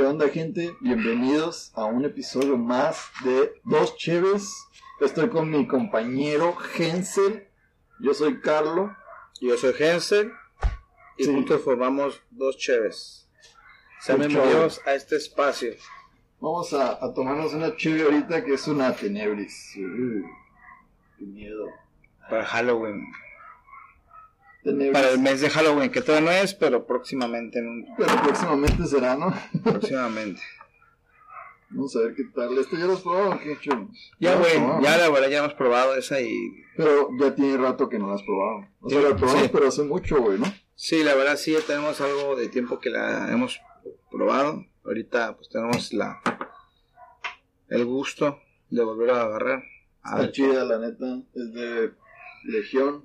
¿Qué onda, gente? Bienvenidos a un episodio más de Dos Cheves. Estoy con mi compañero Hensel. Yo soy Carlo. Yo soy Hensel y Sí. juntos formamos dos cheves. Sean Un bienvenidos a este espacio. Vamos a, a tomarnos una cheve ahorita que es una tenebris. Uh, qué miedo. Para Halloween. Para el mes de Halloween, que todavía no es, pero próximamente. en un- Pero próximamente será, ¿no? próximamente. Vamos a ver qué tal. ¿Esto ya lo has probado o qué, chulo? Ya, güey, ya la verdad ya hemos probado esa y... Pero ya tiene rato que no la has probado. O sea, Sí, la probamos, sí. pero hace mucho, güey, ¿no? Sí, la verdad sí, ya tenemos algo de tiempo que la hemos probado. Ahorita pues tenemos la... El gusto de volver a agarrar. Está chida, la neta. Es de Legión.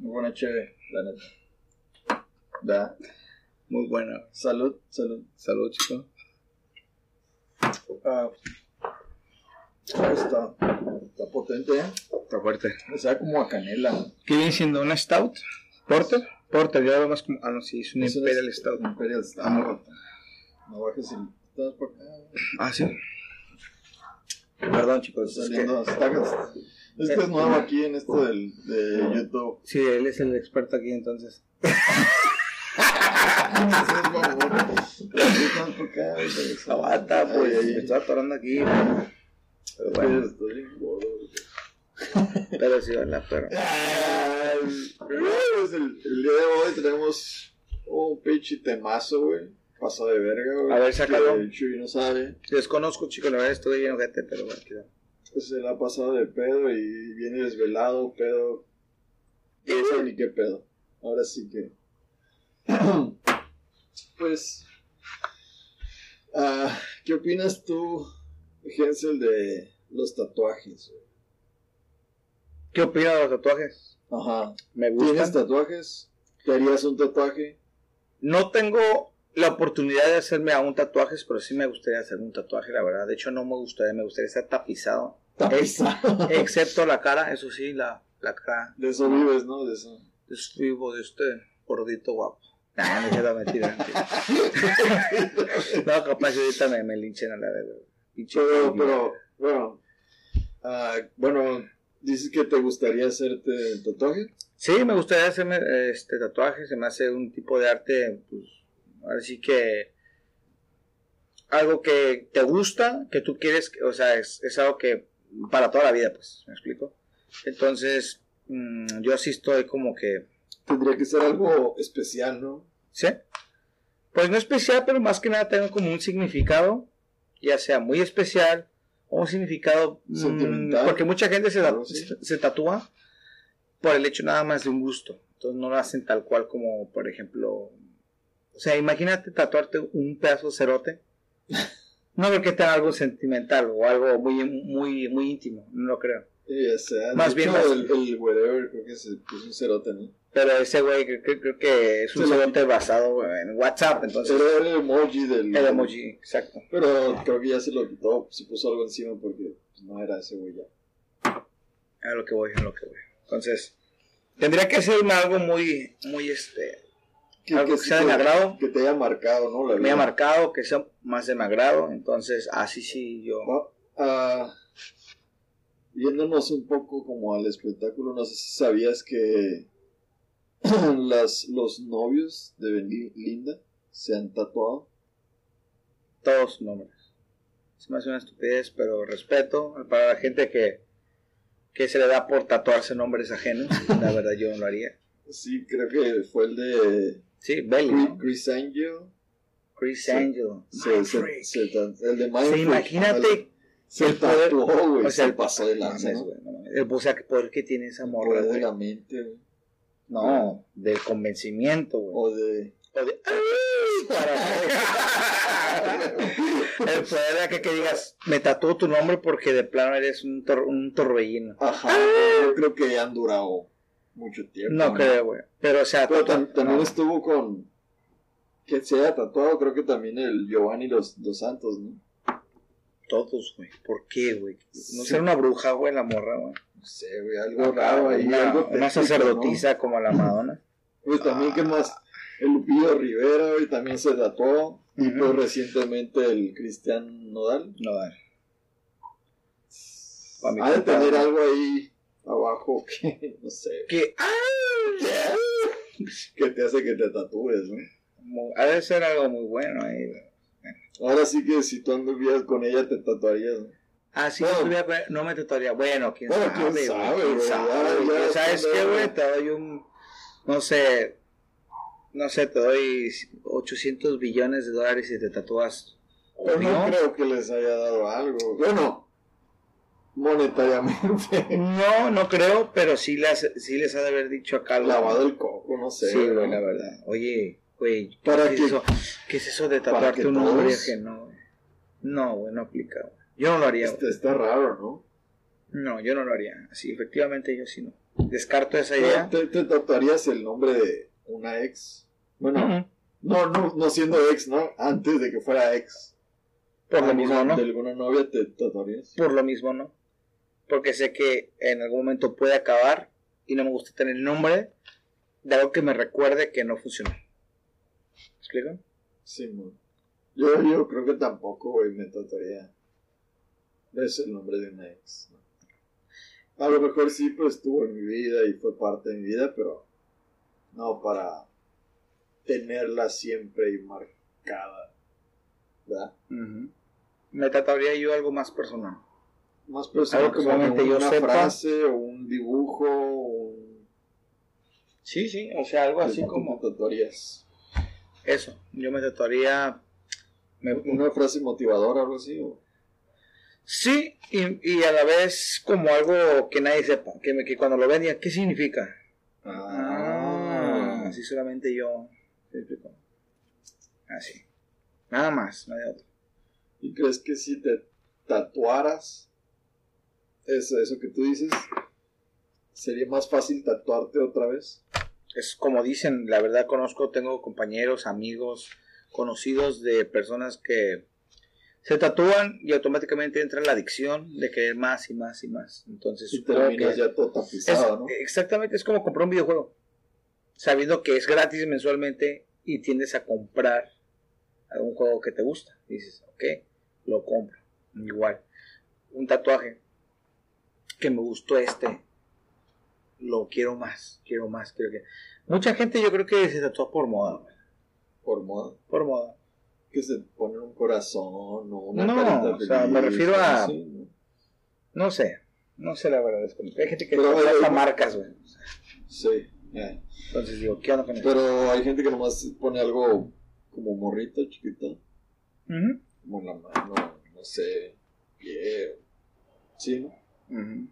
Muy buena chévere, la neta. Da. muy buena. Salud, salud. Salud, chicos. Ah, está, está potente, ¿eh? Está fuerte. O sea, como a canela. ¿Qué viene siendo una stout? ¿Porter? Porter, yo lo más como. Ah, no, sí, es una- Imperial Stout. Imperial Stout. Ah. No bajes el... Estás por acá. Ah, sí. Perdón, chicos. Saliendo... Es que es nuevo aquí en esto del, de YouTube. Sí, él es el experto aquí entonces. Aguanta, Ay, pues. ay, Me estoy atorando aquí. Pero bueno, Estoy pero sí, ¿verdad? Pero. Pues el, el día de hoy tenemos un pinche temazo, güey. Paso de verga, güey. A ver, sácalo. El no sabe. Desconozco, chicos, la verdad estoy bien ojete, pero bueno, cuidado. Pues se la ha pasado de pedo y viene desvelado, pedo. No sé ni qué pedo. Ahora sí que. pues. ah, ¿Qué opinas tú, Hensel, de los tatuajes? ¿Qué opinas de los tatuajes? Ajá. Me ¿Tienes gustan. tatuajes? ¿Te harías un tatuaje? No tengo la oportunidad de hacerme aún tatuajes, pero sí me gustaría hacerme un tatuaje, la verdad. De hecho, no me gustaría, me gustaría estar tapizado. Excepto la cara, eso sí, la, la cara. De eso vives, ¿no? De eso. Es vivo de este gordito guapo. Nah, no es la mentira. no, capaz ahorita me, me linchen a la. Pinche Pero, pero, bueno. ah, bueno, dices que te gustaría hacerte el tatuaje. Sí, me gustaría hacerme este tatuaje, se me hace un tipo de arte, pues, ahora sí que algo que te gusta, que tú quieres, o sea, es, es algo que para toda la vida, pues, ¿me explico? Entonces, mm, yo sí estoy como que, Tendría que ser algo especial, ¿no? ¿sí? Pues no especial, pero más que nada tengo como un significado, ya sea muy especial o un significado mm, Sentimental. porque mucha gente se, así. se, se tatúa por el hecho nada más de un gusto. Entonces no lo hacen tal cual como, por ejemplo, o sea, imagínate tatuarte un pedazo de cerote. No creo que tenga algo sentimental o algo muy, muy, muy íntimo, no lo creo. Sí, o sea, Más bien las- el, el wherever creo que es, es un cerote, ¿no? Pero ese güey creo, creo- creo que es un Sí, cerote basado en WhatsApp, entonces Era el emoji del... el emoji, exacto. Pero creo que ya se lo quitó, se puso algo encima porque pues, no era ese güey ya. A lo que voy, a lo que voy. Entonces, tendría que ser algo muy, muy, este, Que, algo que sea de mi agrado, que te haya marcado, ¿no? La me ha vida. marcado, que sea más de mi agrado. Entonces, así sí, yo. Ah, yéndonos un poco como al espectáculo, no sé si sabías que las, los novios de Belinda se han tatuado. todos sus nombres. Se me hace una estupidez, pero respeto para la gente que, que se le da por tatuarse nombres ajenos. La verdad, yo no lo haría. Sí, creo que fue el de Sí, Belly, Chris, ¿no? Chris Angel. Chris Sí. Angel. Se, se- el de Sí, Mindfreak. imagínate Se el poder- tatuó, güey. o sea, se pasó de lanza, güey, o sea, el poder que tiene esa morra, poder de güey. la mente, güey. No, del convencimiento, güey. O de... O de- El poder de que, que digas, me tatúo tu nombre porque de plano eres un, tor- un torbellino. Ajá, yo creo que han durado mucho tiempo. No creo, güey. Pero, o sea, Pero también no. estuvo con. Que se haya tatuado, creo que también el Giovanni Los, dos Santos, ¿no? todos, güey. ¿Por qué, güey? No Sí. ser una bruja, güey, la morra, güey. No sé, güey, algo raro ahí. Una, algo una sacerdotisa como la Madonna. Güey, también, ¿qué más? El Lupillo Rivera, güey, también se tatuó. Y pues recientemente el Cristian Nodal. No, a ver. Pa' mi Ha de tener algo ahí abajo que, no sé, Que, ah, que te hace que te tatúes, ¿no? ha de ser algo muy bueno ahí. Ahora sí que si tú anduvieras con ella te tatuarías, ¿no? Ah, sí, No. no, me tatuaría. Bueno, quién Bueno, sabe, quién sabe, quién sabe, ya- güey. ya ¿Sabes qué, güey? Te doy un, no sé, no sé, te doy 800 billones de dólares y te tatúas. No, ¿No? creo que les haya dado algo. Bueno, monetariamente. No, no creo, pero sí les, sí les ha de haber dicho acá algo. Lavado el coco, no sé. Sí, ¿no? la verdad. Oye, güey, Para ¿qué, que- es eso? ¿qué es eso de tatuarte que un nombre todos- ajeno? güey? No, güey, no aplica. güey. Yo no lo haría. Está, está raro, ¿no? No, yo no lo haría. Sí, efectivamente yo sí no. Descarto esa idea. ¿Te, te tatuarías el nombre de una ex? Bueno, Ujú. no, no, no siendo ex, ¿no? Antes de que fuera ex. Por lo ¿Alguna- mismo, ¿no? ¿De alguna novia te tatuarías? Por lo mismo, ¿no? Porque sé que en algún momento puede acabar y no me gusta tener el nombre de algo que me recuerde que no funcionó. ¿Me explico? Sí. Yo, yo creo que tampoco, güey, me tatuaría. Es el nombre de una ex. ¿no? A lo mejor sí, pues estuvo en mi vida y fue parte de mi vida, pero no para tenerla siempre y marcada. ¿Verdad? Me tatuaría yo algo más personal. Más personal Algo que como yo una sepa. frase o un dibujo o. Sí, sí, o sea, algo así ¿Qué como tatuarías? eso. Yo me tatuaría. me- ¿Una frase motivadora algo así? o- Sí, y, y a la vez como algo que nadie sepa. Que, me- que cuando lo ven digan, ¿qué significa? Ah, así solamente yo. Así. Nada más, no hay otro. ¿Y crees que si te tatuaras eso, eso que tú dices, sería más fácil tatuarte otra vez? Es como dicen, la verdad conozco, tengo compañeros, amigos, conocidos de personas que se tatúan y automáticamente entra la adicción de querer más y más y más. Entonces, Y que ya todo es- tapizado, ¿no? exactamente es como comprar un videojuego, sabiendo que es gratis mensualmente y tiendes a comprar algún juego que te gusta. Dices, ok, lo compro. Igual, un tatuaje que me gustó este, lo quiero más, quiero más, quiero que... Mucha gente yo creo que se tatúa por moda, Por moda. por moda. Que se pone un corazón o una No, carita o sea, me refiero a- ¿no? No sé, no sé la verdad. Hay gente que Pero, eh, hasta marcas, güey. Sí, eh. Entonces digo, ¿qué onda con eso? Pero hay gente que nomás pone algo como morrito, chiquito, como en la mano, no sé, pie, sí, ¿no? Ujú.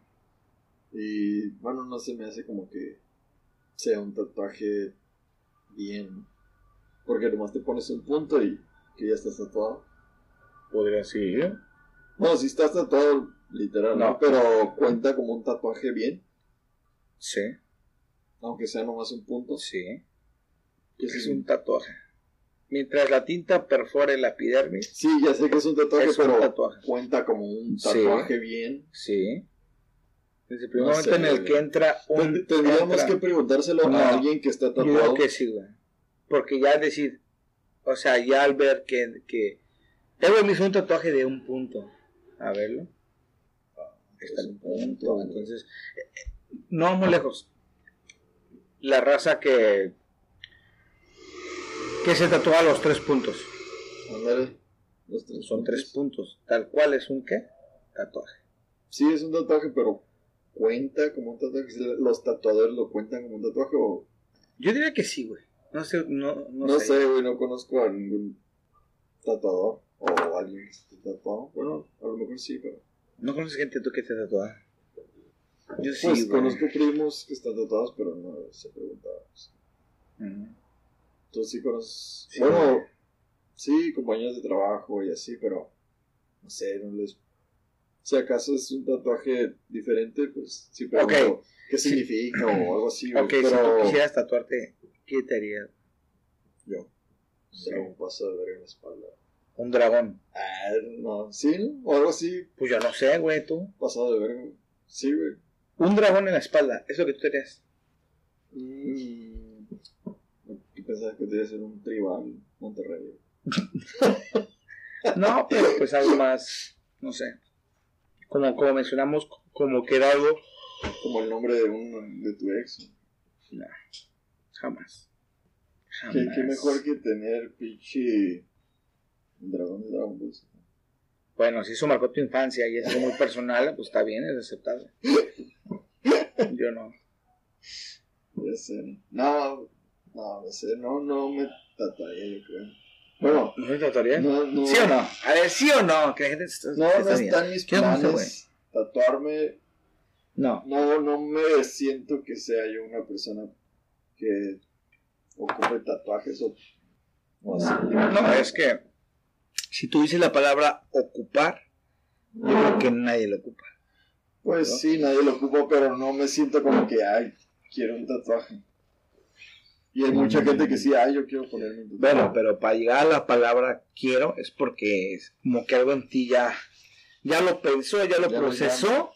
Y bueno, no se me hace como que sea un tatuaje bien. Porque nomás te pones un punto y que ya estás tatuado. Podría ser. No, si estás tatuado, literal, ¿no? No. Pero cuenta como un tatuaje bien, Sí, aunque sea nomás un punto. sí. Que Es sí, un tatuaje. Mientras la tinta perfore la epidermis, sí, ya sé que es un tatuaje, es un pero tatuaje. cuenta como un Sí. tatuaje bien. Sí. Desde el primer No momento sé, en el que entra un. Ten- Tendríamos entra- que preguntárselo No. a alguien que está Yo tatuado. digo que sí, güey. Porque ya decir, o sea, ya al ver que. que Edward me hizo un tatuaje de un punto. A verlo. Está en un punto. Entonces, eh, eh, no vamos lejos. La raza que. Que se tatúa los tres puntos. Ándale, los tres Son puntos. tres puntos. Tal cual es un qué? Tatuaje. Sí, es un tatuaje, pero cuenta como un tatuaje. Los tatuadores lo cuentan como un tatuaje o. Yo diría que sí, güey. No sé, no, no, No, sé. güey, no conozco a ningún tatuador o alguien que esté tatuado. Bueno, a lo mejor sí, pero. ¿No conoces gente tú que te tatúa? Yo sí, Pues güey. conozco primos que están tatuados, pero no se preguntaba. Ujú. Tú sí conoces. Sí. Bueno, sí, compañeros de trabajo y así, pero. No sé, no les. Si acaso es un tatuaje diferente, pues sí pregunto Ok. qué Sí. significa o algo así, Ok, si pero tú quisieras tatuarte, ¿qué te harías? yo. Sí. Pero un paso de ver en la espalda. Un dragón. Ah, no, sí, o algo así, Pues yo no sé, güey, tú. pasado de verga. Sí, güey. Un dragón en la espalda, ¿es lo que tú te harías? Mm, Pensaba que debía ser un tribal Monterrey. No, pero pues algo más, no sé. Como, como mencionamos, como que era algo, Como el nombre de un de tu ex. jamás. ¿Qué, Jamás. qué mejor que tener pinche dragón de Dragon Ball. Bueno, si eso marcó tu infancia y es algo muy personal, pues está bien, es aceptable. Yo no. Ya sé. No, no, no sé, no, no me tatuaría, yo creo. Bueno, ¿No no, no. ¿Sí o no? A ver, ¿sí o no? Que la gente está, No, está no bien. está en mis planes tatuarme. No. No, no me siento que sea yo una persona que ocupe tatuajes o, o así. No, es que si tú dices la palabra ocupar, yo creo que nadie lo ocupa. Pues ¿No? sí, nadie lo ocupa, pero no me siento como que, ay, quiero un tatuaje. Y hay mucha gente que sí, ay, yo quiero ponerme un tatuaje. Bueno, pero para llegar a la palabra quiero es porque es como que algo en ti ya, ya lo pensó, ya lo Ya lo procesó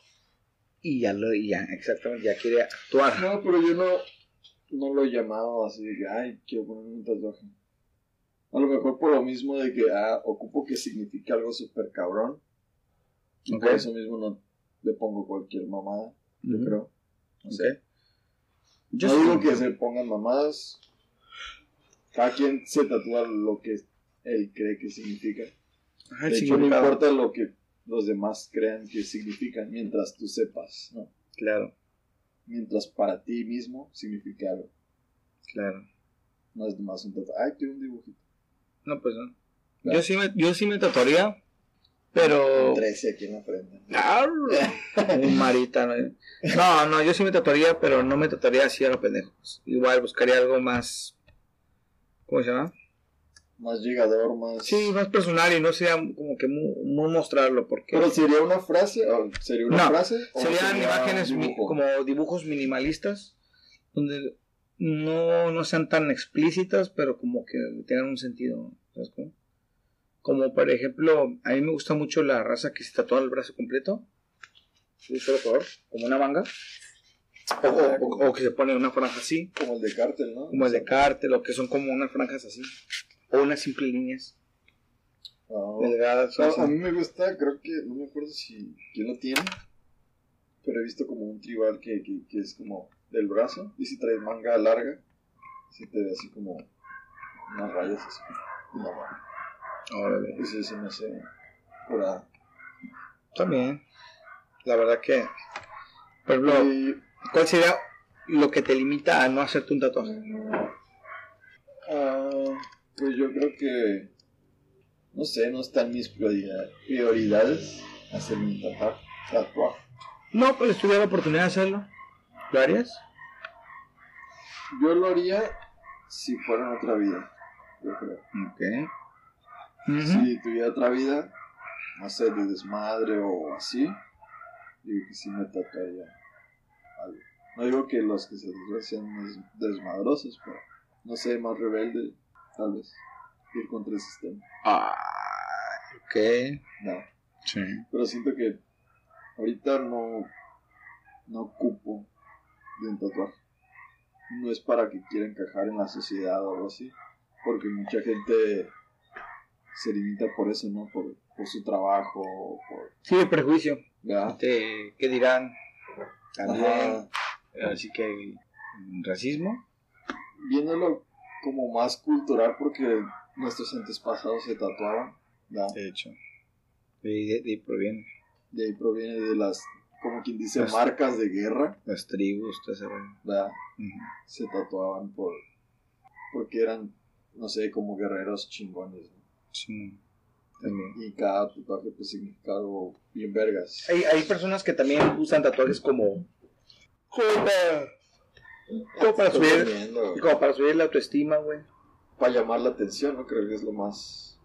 y ya lo, ya, exactamente, ya quiere actuar. No, pero yo no, no lo he llamado así de que, ay, quiero ponerme un tatuaje. A lo mejor por lo mismo de que, ah, ocupo que signifique algo súper cabrón. Y por eso mismo no le pongo cualquier mamada, yo creo. Ok. Yo no digo que se pongan mamadas. Cada quien se tatúa lo que él cree que significa. Ajá, de hecho, no importa lo que los demás crean que significa, mientras tú sepas, ¿no? Claro, Mientras para ti mismo significa algo. claro. No es más un tatuaje. Ay, quiero un dibujito. No, pues no. Claro. Yo sí me, yo sí me tatuaría, pero... Un 13 aquí en la frente. Un marita, ¿no? No, yo sí me tatuaría, pero no me tatuaría así a los pendejos. Igual buscaría algo más. ¿Cómo se llama? Más llegador, más. Sí, más personal y no sea como que muy, muy mostrarlo, porque Pero sería una frase. ¿O ¿Sería una No, frase? o serían sería imágenes dibujo? como dibujos minimalistas, donde no, no sean tan explícitas, pero como que tengan un sentido. ¿Sabes cómo? Como por ejemplo, a mí me gusta mucho la raza que se tatúa el brazo completo, de un solo color, como una manga, o, o- o que se pone una franja así, Como el de cártel, ¿no? como el de cártel, o que son como unas franjas así, o unas simples líneas Ah, delgadas. a, así. a mí me gusta, creo que. No me acuerdo si. ¿Quién lo tiene? Pero he visto como un tribal que, que, que es como del brazo. Y si trae manga larga, si te ve así como. Unas rayas así. No, Órale. ese se me hace. Curada. También. La verdad que, por ejemplo, Y, ¿cuál sería lo que te limita a no hacerte un tatuaje? ah, pues yo creo que. No sé, no están mis prioridad- prioridades hacer mi tatuaje. tatuaje. No, pues si tuviera la oportunidad de hacerlo, ¿lo harías? Yo lo haría si fuera en otra vida. Yo creo. Ok. Si tuviera otra vida, no sé, de desmadre o así, creo que sí me tatuaría algo. No digo que los que se tatúan sean des- desmadrosos, pero no sé, más rebelde, tal vez. Ir contra el sistema. Ah, ok. No. Sí. Pero siento que ahorita no, no ocupo de un tatuaje. No es para que quiera encajar en la sociedad o algo así. Porque mucha gente se limita por eso, ¿no? Por, por su trabajo, por... Sí, el prejuicio. ¿verdad? Te- ¿Qué dirán? También. Ajá. Así que mm, racismo. Viéndolo como más cultural porque nuestros antepasados se tatuaban, ¿verdad? De hecho. De, de- de ahí proviene. De ahí proviene de las, como quien dice, Las- marcas de guerra, Las tribus, todo ese se tatuaban por porque eran no sé como guerreros chingones ¿no? Sí. También. y cada tatuaje pues significa algo bien vergas Hay, hay personas que también usan tatuajes como. Como para, como para Estoy subir. Como para subir la autoestima, güey. para llamar la atención no creo que es lo más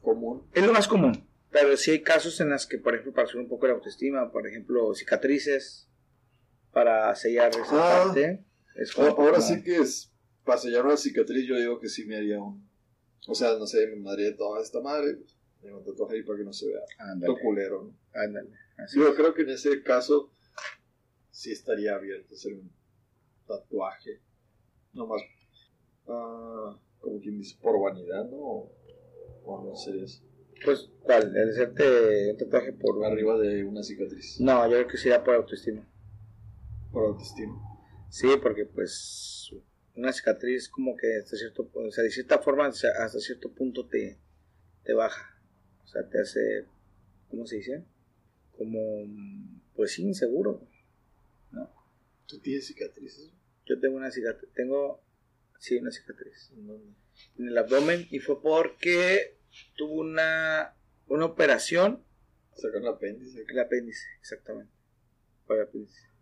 común Es lo más común. Pero sí hay casos en las que, por ejemplo, para subir un poco la autoestima, por ejemplo, cicatrices, para sellar esa Ah. parte. Es ahora, como- ahora sí que es para sellar una cicatriz yo digo que sí me haría un o sea no sé me madre toda esta madre pues, me un tatuaje ahí para que no se vea Ándale, culero ¿no? ándale. Así yo es. creo que en ese caso sí estaría abierto hacer un tatuaje. No más ah, como quien dice, por vanidad, ¿no? O, no sería eso. Pues, ¿cuál? ¿El hacerte un tatuaje por Por arriba de una cicatriz. No, yo creo que sería por autoestima. Por autoestima. Sí, porque pues una cicatriz como que hasta cierto o sea, de cierta forma hasta cierto punto te, te baja. O sea, te hace, ¿cómo se dice? Como, pues inseguro. ¿no? ¿Tú tienes cicatrices? Yo tengo una cicatriz, tengo, sí, una cicatriz ¿En dónde? en el abdomen y fue porque tuve una, una operación Sacar el apéndice. el apéndice, exactamente. Por el apéndice.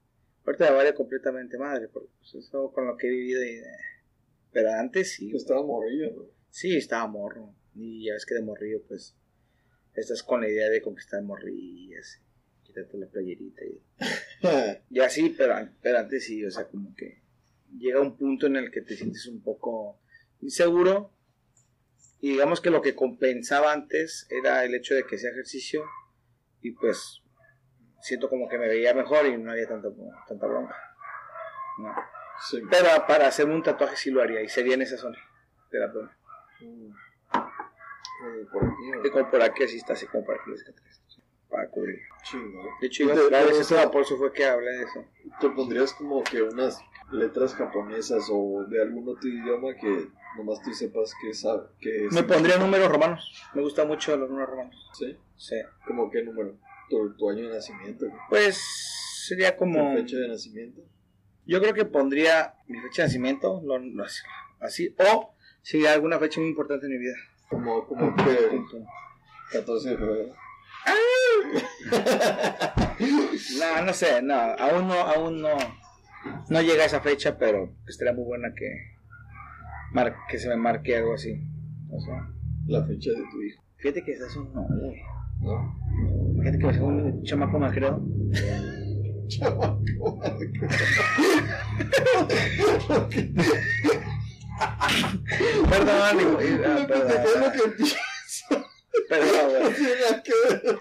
Ahorita me vale completamente madre, porque pues, eso con lo que he vivido. Y, eh, pero antes sí, Pues estaba morrillo, ¿no? sí, estaba morro. Y ya ves que de morrillo, pues, estás con la idea de conquistar morrillas, quitarte la playerita y, y así, pero, pero antes sí, o sea, como que llega un punto en el que te sientes un poco inseguro. Y digamos que lo que compensaba antes era el hecho de que hacía ejercicio y pues siento como que me veía mejor y no había tanto, tanta bronca. No. sí. Pero para hacerme un tatuaje sí lo haría y sería en esa zona del abdomen. Mm. Eh, Por aquí, como por aquí así está, así como por aquí la cicatriz. Para cubrir. chingón. De hecho, iba ¿Te- a hablar de te- ese por eso fue que hablé de eso. ¿Te pondrías como que unas letras japonesas o de algún otro idioma que nomás tú sepas que sabe que es? Me pondría números romanos. Me gustan mucho los números romanos. ¿Sí? Sí. ¿Como qué número? ¿Tu, tu año de nacimiento? Pues sería como. ¿Tu fecha de nacimiento? Yo creo que pondría mi fecha de nacimiento, lo- lo- así, o sería alguna fecha muy importante en mi vida. Como, como que Punto. 14 de febrero. No, no sé, no, aún no, aún no, no llega esa fecha, pero estaría muy buena que, mar- que se me marque algo así. O sea, La fecha de tu hijo. fíjate que estás un no, güey. ¿No? Fíjate que me sacó un chamaco más creo. Chamaco. Perdón, güey. Lo perdón, que perdón, güey. No nada que ver.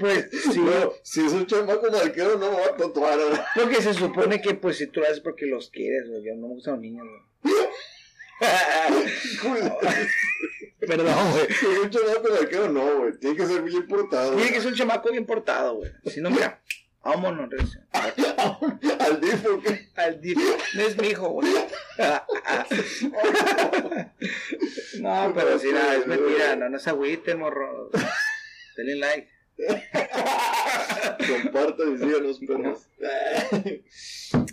Pues sí, No, si es un chamaco marquero, no me va a tatuar. porque se supone que pues si tú lo haces porque los quieres, güey. Yo no me gustan los niños, güey. Perdón, güey. Si es un chamaco marquero, no, güey. Tiene que ser bien portado. Tiene que ser un chamaco bien portado, güey. Si no, mira, vámonos, Recio. Al difo, ¿qué? Al dip. No es mi hijo, güey. No, pero si nada, es mentira. No, no se agüiten, morro. Denle like. Compartan y síganos, perros.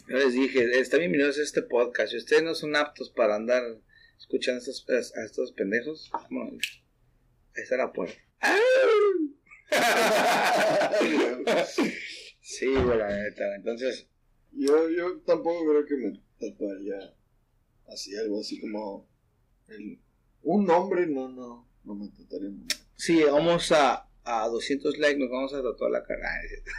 Yo les dije, están bienvenidos a este podcast. Si ustedes no son aptos para andar escuchando a estos, a estos pendejos, bueno, ahí está la puerta. Sí, güey, la neta. Entonces, Yo, yo tampoco creo que me tatuaría así, algo así como el- un nombre, no, no, no me nombre. si llegamos a, a 200 likes, nos vamos a tatuar la cara. Ah, es cierto.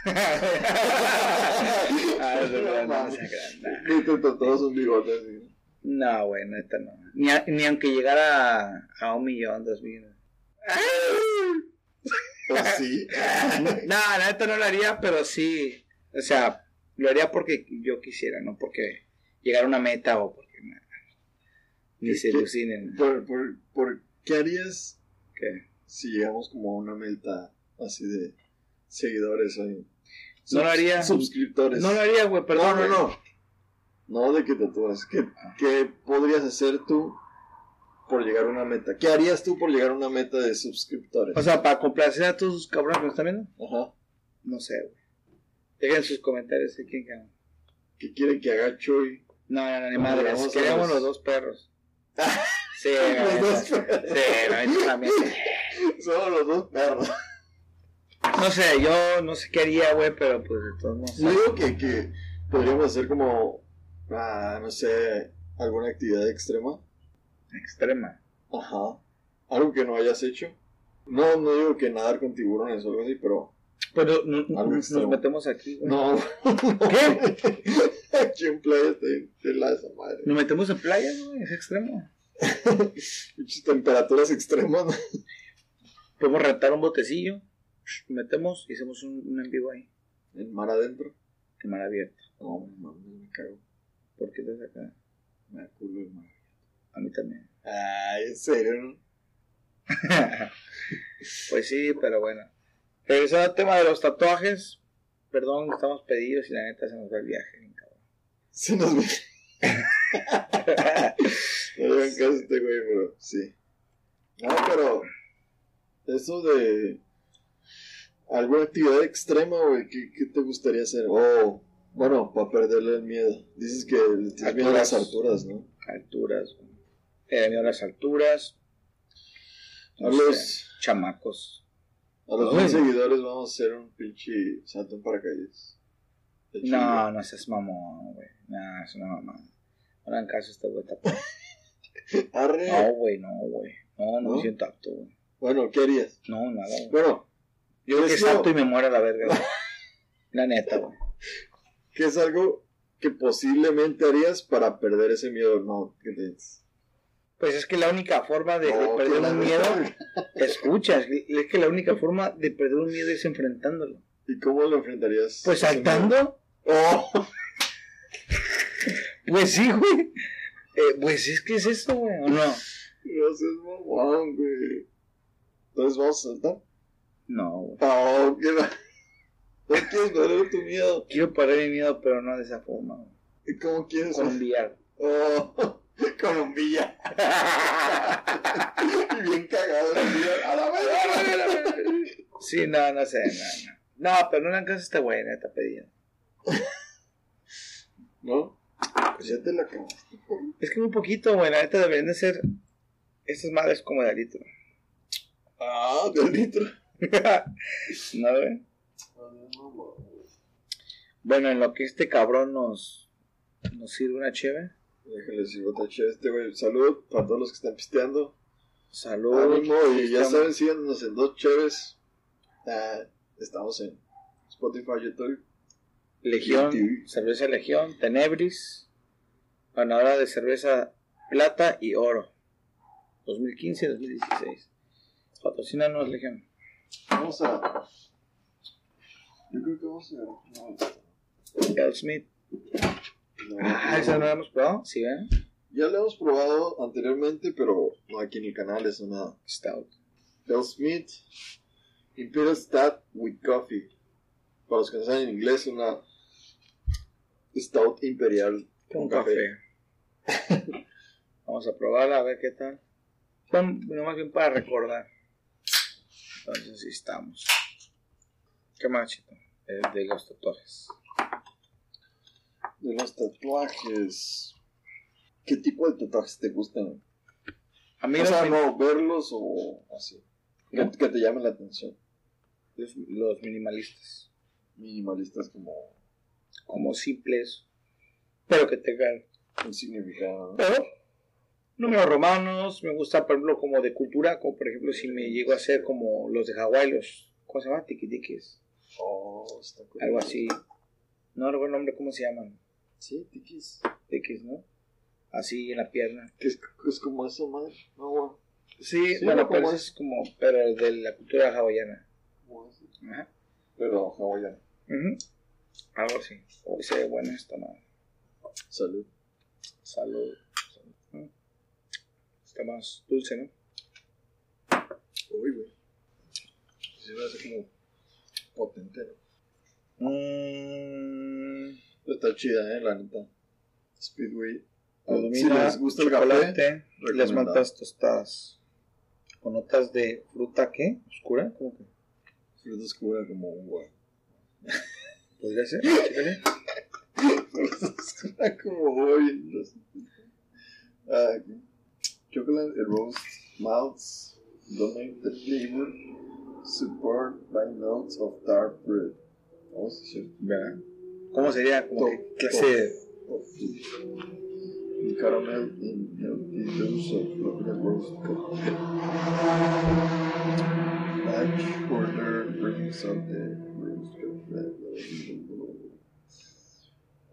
Ah, es verdad, no, no bigote así. No, no. Ni, a- ni aunque llegara a, a un millón, dos millones. ¿O sí? No, la neta no lo haría, pero sí. O sea, lo haría porque yo quisiera, no porque llegara a una meta o porque ni se ¿Qué? alucinen. ¿Por, por, por qué harías que si llegamos como a una meta así de seguidores o No lo haría. suscriptores? No lo haría, güey, perdón. no, no, no. No de que tatuas. ¿Qué, ¿Qué podrías hacer tú por llegar a una meta? ¿Qué harías tú por llegar a una meta de suscriptores? O sea, para complacer a todos sus cabrones que están viendo, Ajá. no sé, güey. Dejen sus comentarios de quién gana. ¿Qué quiere que haga Chuy? No, no, no, ni No, a Queríamos los- dos perros. Sí, Los dos perros. Sí, neta también. Somos los dos perros. No sé, yo no sé qué haría, güey, pero pues de todos modos. Yo digo que, que podríamos hacer como, ah, no sé, alguna actividad extrema. Extrema. Ajá. Algo que no hayas hecho. No, no digo que nadar con tiburones o algo así, pero Pero no- Algo nos extremo. metemos aquí, güey. no. ¿Qué? Aquí en playa te, te la esa madre. Nos metemos en playa, güey, es extremo. Muchas temperaturas extremas. ¿no? Podemos rentar un botecillo, metemos y hacemos un, un en vivo ahí, En mar adentro. en mar abierto. No, mames, me cago. ¿Por qué estás acá? Me da culo el mar. A mí también. Ay, en serio, ¿no? pues sí, pero bueno. Regresando al tema de los tatuajes. Perdón, estamos pedidos y la neta se nos va el viaje. cabrón. Se nos ve. no le hagan caso a este güey, pero sí. No, pero. Eso de. ¿Alguna actividad extrema, güey? ¿Qué, qué te gustaría hacer? O, bueno, para perderle el miedo. Dices que le tienes miedo a las alturas, ¿no? Alturas. güey. Eh, miedo a las alturas. A No los- chamacos. A los mil seguidores vamos a hacer un pinche salto en paracaídas. No, no seas mamón, güey. No, es una mamá. No hagan caso a güey tapado. Arre. No, güey, no, güey. No, no, ¿No? me siento apto, güey. Bueno, ¿qué harías? No, nada, güey. Bueno, Yo creo que salto y me muero a la verga, güey. La neta, güey. ¿qué es algo que posiblemente harías para perder ese miedo? No, ¿qué te Pues es que la única forma de, perder que un miedo, escucha, es que es que la única forma de perder un miedo es enfrentándolo. ¿Y cómo lo enfrentarías? Pues saltando, Oh, pues sí, güey. Eh, pues es que es eso, güey, ¿o no? no seas mamón, güey. Entonces vamos a saltar. No, güey. ¿qué va? ¿No quieres perder tu miedo? Quiero perder mi miedo, pero no de esa forma, güey. ¿Y cómo quieres? Con VR. Oh, con un villa. y bien cagado el villa. A la verga. Sí, no, no sé, no, no. No, pero no le caso a este güey, neta, pedido. ¿No? Pues ya te la acabaste. Es que muy poquito, güey, la neta deberían de ser estas madres como de litro. Ah, del litro. ¿No, güey? Bueno, en lo que este cabrón nos, nos sirve una cheve. Déjale decir otra chévere este güey. Salud para todos los que están pisteando. Salud. Ánimo, y ya Estamos- saben, síganos en dos chéves. Ah, estamos en Spotify, YouTube. Legión, cerveza Legión, Tenebris, ganadora de cerveza plata y oro. 2015 y 2016. Patrocínanos, Legión. Vamos a. Yo creo que vamos a. El Smith. no, Ah. ¿esa no la hemos probado? Sí, ¿eh? Ya lo hemos probado anteriormente, pero no aquí en el canal, es una Stout. Bell Smith Imperial Stout with Coffee. Para los que no saben inglés, una Stout Imperial Con café. Vamos a probarla a ver qué tal. Bueno, más bien para recordar. Entonces, estamos. ¿Qué más, chito? Eh, de los tatuajes. De los tatuajes. ¿Qué tipo de tatuajes te gustan? A mí o sea, min- no, verlos o así. Que, ¿No? que te llamen la atención. los, los minimalistas. Minimalistas como Como simples. Pero que tengan un significado. ¿no? Pero, números romanos, me gusta, por ejemplo, como de cultura, como por ejemplo, si me llego a hacer como los de Hawái, los, ¿cómo se llama? Tiquitikis, Oh, está cool. algo así. No recuerdo el nombre, ¿cómo se llaman? Sí, tiquis. Tikis, ¿no? Así en la pierna. Que es, es como eso, madre. No, bueno. Sí, Sí, bueno, ¿no? pero es como, pero de la cultura hawaiana. Ajá. Pero hawaiano. Ujú. Algo así. Uy, se ve buena esta madre. Salud. Salud. Está más dulce, ¿no? Uy, güey. Sí, me hace como potente, ¿no? Mmm. Está chida, eh, la neta. Speedway. Si les gusta el chocolate y las maltas tostadas. Con notas de fruta, ¿qué? ¿Oscura? ¿Cómo que? fruta oscura como uva. ¿Podría ser? Chécale. fruta oscura como sé. Ah, and roast malts donate the flavor support by notes of dark bread. Vamos a decir. ¿Verdad? ¿Cómo sería? Como Top, que clase de... coffee. And caramel in healthy dose of roast coffee. Batch order brings out the roast coffee.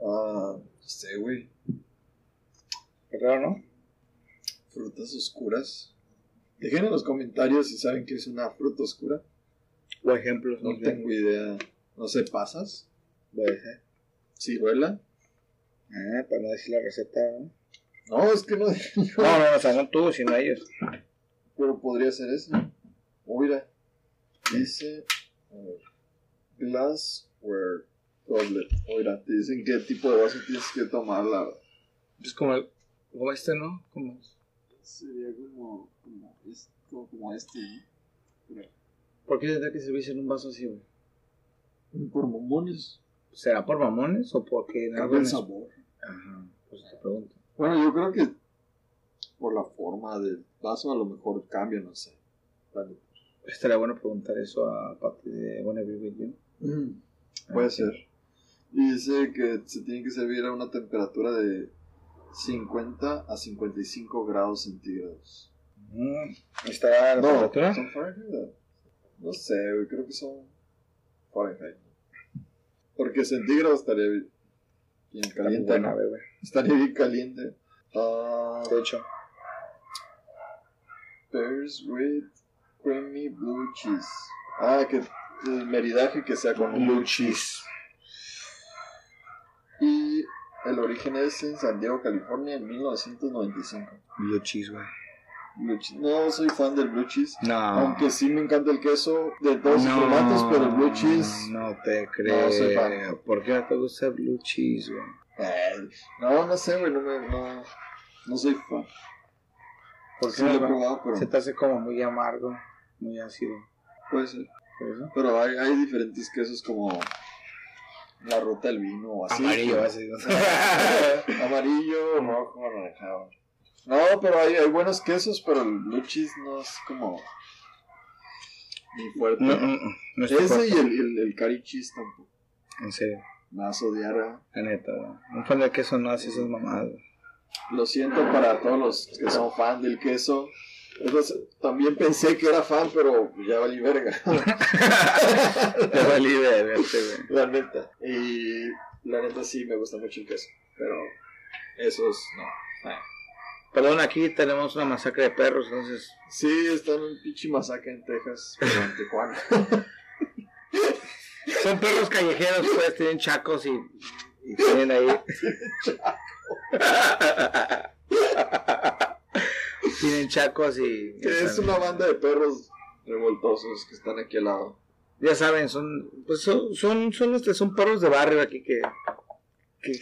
Ah, sé, güey. Qué raro, ¿no? Frutas oscuras. Dejen en los comentarios si saben que es una fruta oscura. O ejemplos. No tengo idea. No sé, pasas. Puede ser. Ciruela. Ah, para no decir la receta, ¿no? No, es que no. No, no, o sea, no tú, sino ellos. Pero podría ser ese. Oh, mira. Dice. glassware goblet. Oh, mira, te dicen qué tipo de vaso tienes que tomar. La... Pues como, como este, ¿no? Como... Sería como. Como, es- como, como este, ¿no? ¿Por qué tendría que servirse en un vaso así, güey? Por mamones. ¿Será por mamones o porque Cambia el sabor. Ajá, pues te pregunto. Bueno, yo creo que por la forma del vaso a lo mejor cambia, no sé. Vale. Estaría bueno preguntar eso a Pati de Wanna Be With You. Puede Ah, ser. Y dice que se tiene que servir a una temperatura de 50 a 55 grados centígrados. Mm, ¿Está la temperatura? ¿son Fahrenheit? No sé, güey, creo que son Fahrenheit. Porque centígrados estaría bien caliente. buena, ¿no? bebé. Estaría bien caliente. Ah, De hecho, Pears with creamy blue cheese. Ah, que el meridaje que sea con blue cheese. Y el origen es en San Diego, California, en 1995. blue cheese, güey. No soy fan del blue cheese. No. Aunque sí me encanta el queso de todos no, formatos, pero el blue cheese. No te creo. No soy fan. ¿Por qué no te gusta el blue cheese, güey? eh, no, no sé, güey. No, me- no, no soy fan. ¿Por Sí lo he probado, pero Se te hace como muy amargo, muy ácido. puede ser. ¿Por eso? Pero hay, hay diferentes quesos como la ruta del vino o así. Amarillo, así. Amarillo, rojo, anaranjado. No, pero hay, hay buenos quesos, pero el blue cheese no es como ni fuerte. no, Ese fuerte. y el, el, el curry cheese tampoco. En serio, a odiar. ¿eh? la neta. Un fan de queso no hace esas mamadas. Lo siento para todos los que son fan del queso. Entonces, también pensé que era fan, pero ya valí verga. Te valí verte, güey. la neta. Y la neta sí me gusta mucho el queso. Pero esos no. Eh. Perdón, aquí tenemos una masacre de perros, entonces. Sí, está en un pinche masacre en Texas, pero en Tijuana. Son perros callejeros, pues, tienen chacos y, y tienen ahí. tienen chacos y. Que es una banda de perros revoltosos que están aquí al lado. Ya saben, son. Pues son, son, son, este, son perros de barrio aquí que. que,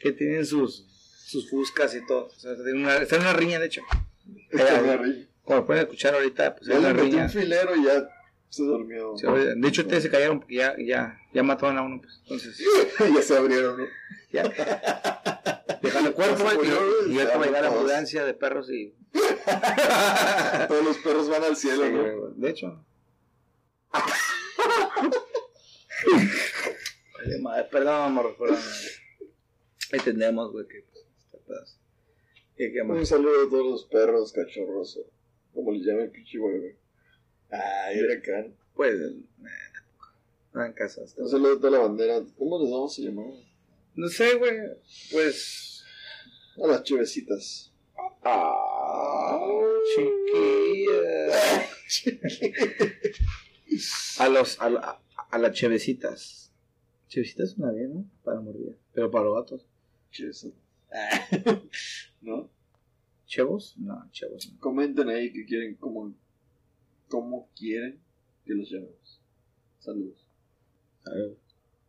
que tienen sus, sus fuscas y todo. O sea, tienen una, está en una riña, de hecho. Está muy arriba. Como pueden escuchar ahorita, pues Ya una riña. un filero y ya se durmió. De hecho, ustedes se cayeron porque ya, ya, ya mataron a uno, pues. Entonces, ya se abrieron, ¿no? ya. Dejan el cuerpo Se y, y ya llegar la ambulancia de perros y. Todos los perros van al cielo, Sí, ¿no? güey, de hecho. Vale, madre, perdón, amor, perdón. Entendemos, güey, que pues, este pedazo. ¿Qué, qué Un saludo a todos los perros cachorros, o como les llame el pinche güey. Ay, era acá. Pues, eh, tampoco. No en casa. está Un saludo a toda la bandera. ¿Cómo les vamos a llamar? No sé, güey. Pues. A las chivecitas. Ah, chiquilla. A los. A, la- a las chevecitas. Chevecitas suena bien, ¿no? Para morir. Pero para los gatos. Chivecitas. ¿No? ¿Chevos? No, chevos no. Comenten ahí que quieren, como, cómo quieren que los llamemos. Saludos. A ver.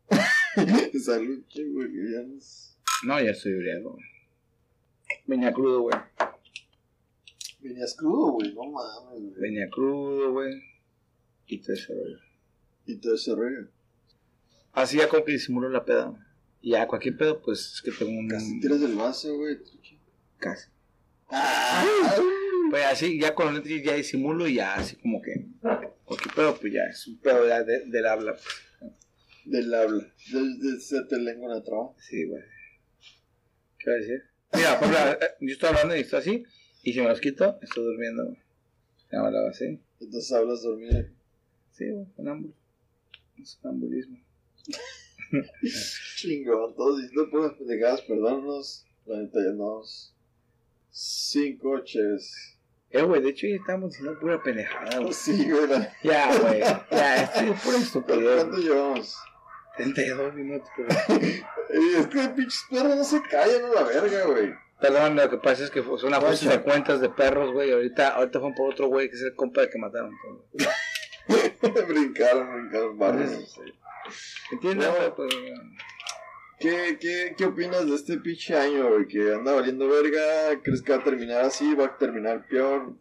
Salud, che, güey, que ya nos... No, ya estoy briago. güey. Venía crudo, güey. Venías crudo, güey, no mames, güey. Venía crudo, güey. Y todo ese rollo. Y todo ese rollo. Así ya como que disimulo la peda. Y ya cualquier pedo, pues es que tengo un. Casi tiras el vaso, güey. Casi. Ah. Pues así, ya con los lentes ya disimulo y ya así como que. Cualquier pedo, pues ya es un pedo ya de- del habla. pues. Del habla. De, de, se te lengua una traba. Sí, güey. ¿Qué va a decir? Mira, por ejemplo, eh, yo estoy hablando y estoy así. Y si me los quito, estoy durmiendo. Ya me hablaba así. Entonces hablas dormir. Sí, güey, sonámbulo. Sonambulismo. Chingón, todos diciendo puras pendejadas, perdónanos. La neta ya nos. Cinco cheves. Eh, güey, de hecho ya estábamos diciendo pura pendejada, güey. Sí, güey. la- Ya, güey. Ya, estoy pura ¿Cuánto estupidez. cuánto llevamos? 32 minutos, güey. Es que pinches perros no se callan a la verga, güey. Perdón, lo que pasa es que fue una fuerza de cuentas de perros, güey. Ahorita, ahorita fue por otro güey que es el compa que mataron. brincaron, brincaron varios. ¿Entiendes? No. güey? ¿Qué, qué, ¿Qué opinas de este pinche año, güey? Que anda valiendo verga. ¿Crees que va a terminar así? ¿Va a terminar peor?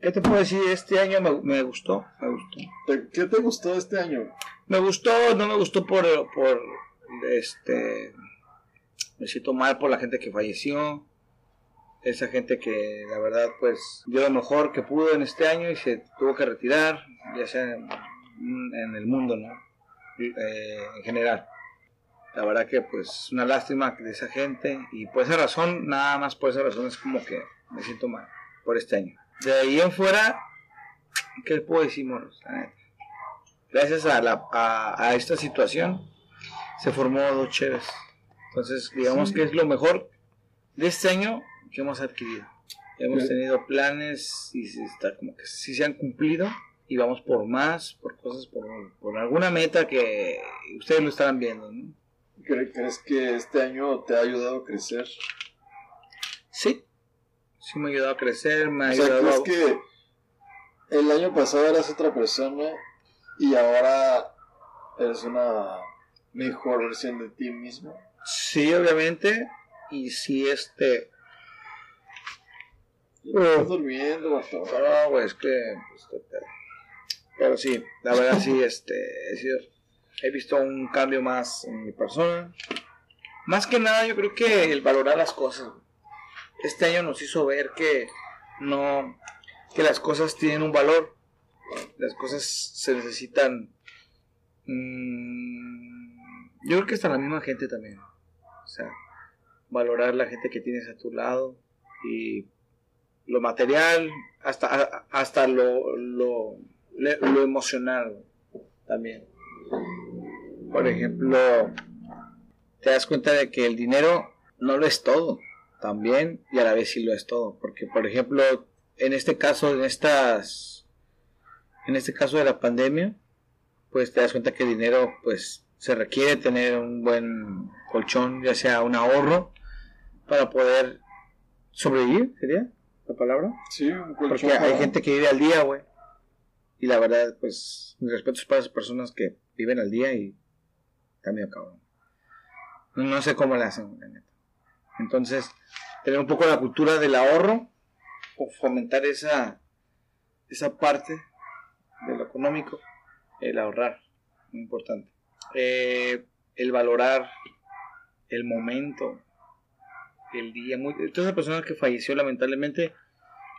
¿Qué te puedo decir? Este año me, me gustó, me gustó. ¿Te- ¿Qué te gustó este año? Me gustó, no me gustó por, por, este, me siento mal por la gente que falleció, esa gente que la verdad pues dio lo mejor que pudo en este año y se tuvo que retirar, ya sea en, en el mundo, ¿no? Eh, en general. La verdad que pues una lástima de esa gente y por esa razón, nada más por esa razón es como que me siento mal por este año. De ahí en fuera, ¿qué puedo decir, morros? Gracias a, la, a, a esta situación se formó dos Cheves. Entonces, digamos Sí. que es lo mejor de este año que hemos adquirido. Hemos tenido planes y está como que sí se han cumplido y vamos por más, por cosas, por, por alguna meta que ustedes lo estarán viendo. ¿no? ¿Cre- ¿Crees que este año te ha ayudado a crecer? Sí, sí me ha ayudado a crecer, me ha O sea, ayudado ¿crees que el año pasado eras otra persona y ahora eres una mejor versión de ti mismo? Sí, obviamente, y sí, este... Estás durmiendo, vato. No, que. pues, te- te- Pero sí, la verdad sí, este. He, sido- he visto un cambio más en mi persona. Más que nada, yo creo que el valorar las cosas. Este año nos hizo ver que no. que las cosas tienen un valor. Las cosas se necesitan. mm, yo creo que hasta la misma gente también. O sea, valorar la gente que tienes a tu lado y lo material, hasta, hasta lo, lo, lo emocional también. Por ejemplo, te das cuenta de que el dinero no lo es todo, también, y a la vez sí lo es todo. Porque, por ejemplo, en este caso, en estas, en este caso de la pandemia, pues te das cuenta que el dinero, pues, se requiere tener un buen colchón, ya sea un ahorro, para poder sobrevivir, ¿sería la palabra? Sí, un colchón Porque hay para- gente que vive al día, güey. Y la verdad, pues, mis respetos para esas personas que viven al día y está medio cabrón. No, sé cómo le hacen, la neta. Entonces, tener un poco la cultura del ahorro fomentar esa, esa parte de lo económico, el ahorrar, muy importante. Eh, el valorar el momento, el día. Muy, toda esa persona que falleció lamentablemente,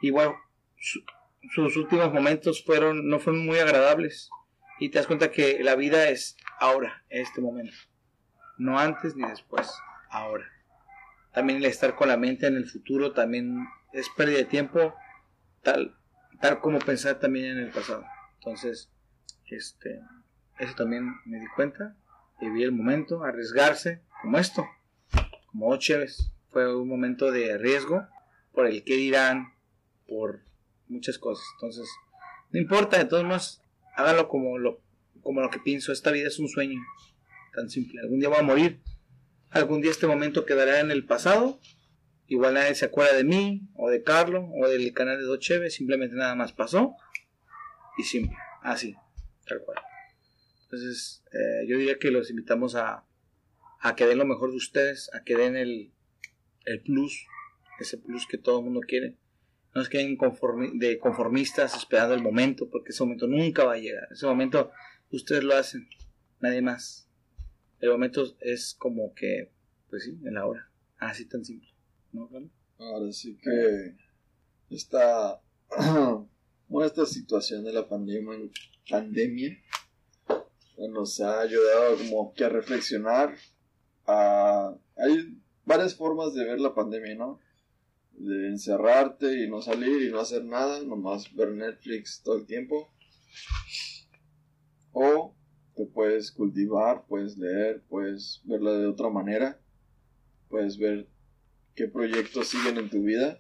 igual su- sus últimos momentos fueron no fueron muy agradables y te das cuenta que la vida es ahora, este momento, no antes ni después, ahora. También el estar con la mente en el futuro también es pérdida de tiempo, tal, tal como pensar también en el pasado. Entonces, este, eso también me di cuenta, vivir el momento, arriesgarse, como esto, como dos cheves. Fue un momento de riesgo por el que dirán, por muchas cosas. Entonces, no importa, de todos modos, hágalo como lo, como lo que pienso. Esta vida es un sueño tan simple. Algún día voy a morir. Algún día este momento quedará en el pasado. Igual nadie se acuerda de mí, o de Carlos, o del canal de Dos Cheves. Simplemente nada más pasó. Y simple. Así, tal cual. Entonces, eh, yo diría que los invitamos a, a que den lo mejor de ustedes, a que den el, el plus, ese plus que todo el mundo quiere. No es que queden conformi- de conformistas esperando el momento, porque ese momento nunca va a llegar. Ese momento ustedes lo hacen, nadie más. El momento es como que, pues sí, en la hora. Así tan simple. ¿No, Carlos? Ahora sí que esta, bueno, esta situación de la pandemia, pandemia nos ha ayudado como que a reflexionar. a- hay varias formas de ver la pandemia, ¿no? De encerrarte y no salir y no hacer nada, nomás ver Netflix todo el tiempo. O te puedes cultivar, puedes leer, puedes verla de otra manera, puedes ver qué proyectos siguen en tu vida,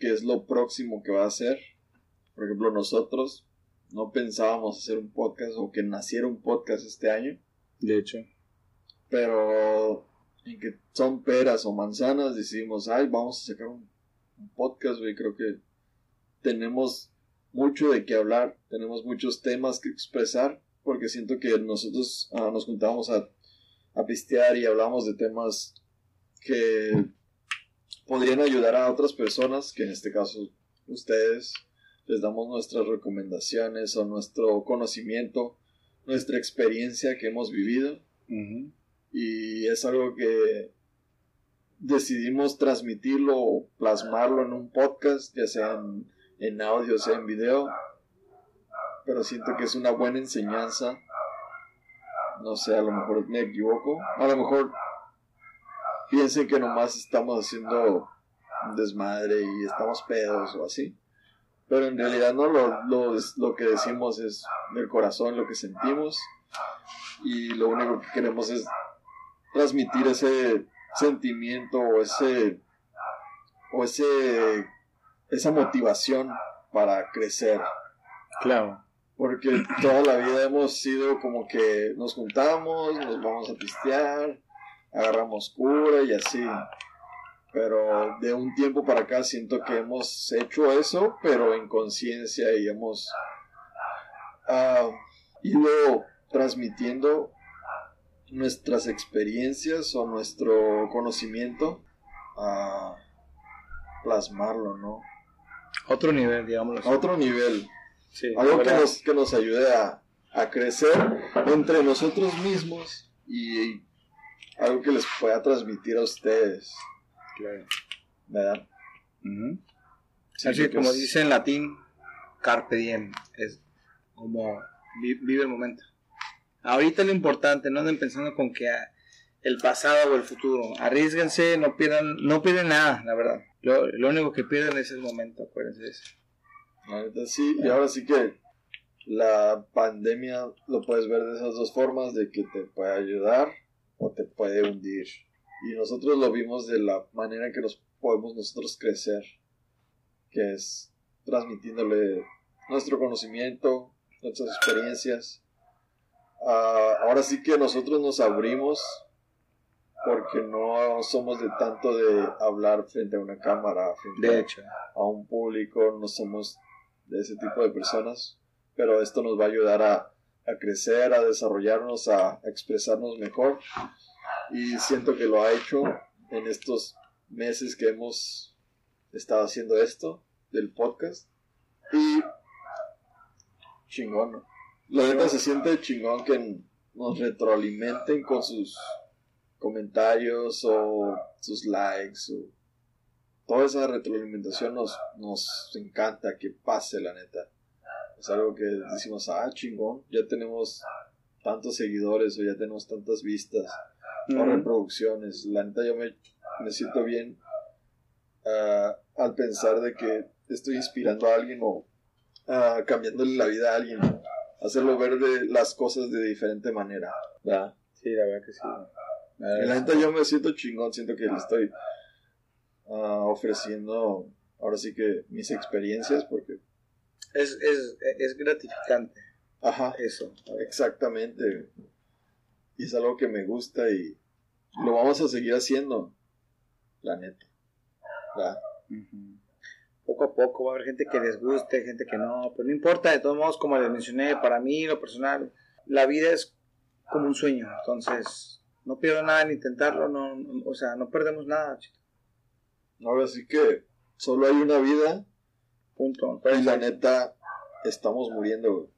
qué es lo próximo que va a hacer. Por ejemplo, nosotros no pensábamos hacer un podcast o que naciera un podcast este año, De hecho. pero en que son peras o manzanas, decidimos, ay, vamos a sacar un, podcast, güey, creo que tenemos mucho de qué hablar, tenemos muchos temas que expresar, porque siento que nosotros ah, nos juntábamos a, a pistear y hablamos de temas que podrían ayudar a otras personas, que en este caso ustedes, les damos nuestras recomendaciones o nuestro conocimiento, nuestra experiencia que hemos vivido. Y es algo que decidimos transmitirlo o plasmarlo en un podcast, ya sea en, en audio, sea en video. Pero siento que es una buena enseñanza. No sé, a lo mejor me equivoco. A lo mejor piensen que nomás estamos haciendo desmadre y estamos pedos o así. Pero en realidad no, lo, lo, lo que decimos es del corazón, lo que sentimos. Y lo único que queremos es transmitir ese sentimiento o ese o ese esa motivación para crecer. Claro. Porque toda la vida hemos sido como que nos juntamos, nos vamos a pistear, agarramos cura y así. Pero de un tiempo para acá siento que hemos hecho eso, pero en conciencia y hemos uh, ido transmitiendo nuestras experiencias o nuestro conocimiento a plasmarlo, ¿no? Otro nivel, digamos. otro nivel. Algo que nos, que nos ayude a, a crecer entre nosotros mismos y algo que les pueda transmitir a ustedes. Claro. ¿Verdad? Así como dice en latín, carpe diem, es como vive el momento. Ahorita lo importante, no anden pensando con que el pasado o el futuro. Arriesguense, no pierdan, no pierden nada, la verdad. Lo, único que pierden es el momento, acuérdense de eso. Ahorita sí, y ahora sí que la pandemia lo puedes ver de esas dos formas, de que te puede ayudar o te puede hundir. Y nosotros lo vimos de la manera que nos podemos nosotros crecer, que es transmitiéndole nuestro conocimiento, nuestras experiencias. Ah, ahora sí que nosotros nos abrimos porque no somos de tanto de hablar frente a una cámara, frente de hecho. a un público, no somos de ese tipo de personas, pero esto nos va a ayudar a, a crecer, a desarrollarnos, a, expresarnos mejor y siento que lo ha hecho en estos meses que hemos estado haciendo esto del podcast y chingón, ¿no? La neta se siente chingón que nos retroalimenten con sus comentarios o sus likes o toda esa retroalimentación nos, nos encanta que pase la neta. Es algo que decimos, ah, chingón, ya tenemos tantos seguidores o ya tenemos tantas vistas o reproducciones. La neta yo me, me siento bien ah, al pensar de que estoy inspirando a alguien o uh, cambiándole la vida a alguien. Hacerlo ver de las cosas de diferente manera. ¿verdad? Sí, la verdad que sí. La neta yo me siento chingón, siento que le estoy uh, ofreciendo ahora sí que mis experiencias porque es, es, es gratificante. Ajá. Eso. Exactamente. Y es algo que me gusta y lo vamos a seguir haciendo. La neta. ¿verdad? Poco a poco va a haber gente que les guste, gente que no, pero no importa, de todos modos, como les mencioné, para mí, lo personal, la vida es como un sueño, entonces no pierdo nada en intentarlo, no, o sea, no perdemos nada, chito. Ahora sí que solo hay una vida. Punto. Y la neta, estamos muriendo,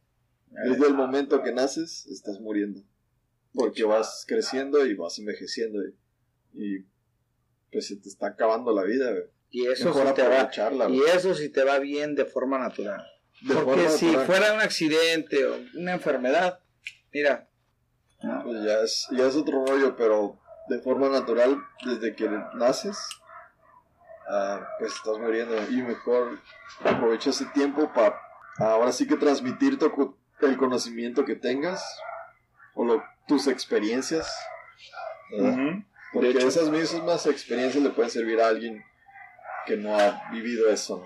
Desde el momento que naces, estás muriendo. Porque vas creciendo y vas envejeciendo. Y, pues se te está acabando la vida, Y eso, si te va, y eso si te va bien de forma natural. Porque si fuera un accidente o una enfermedad, mira. Pues ya es, ya es otro rollo, pero de forma natural, desde que naces, Ah, pues estás muriendo y mejor aprovecha ese tiempo para ahora sí que transmitir el conocimiento que tengas o tus experiencias. Porque esas mismas experiencias le pueden servir a alguien que no ha vivido eso.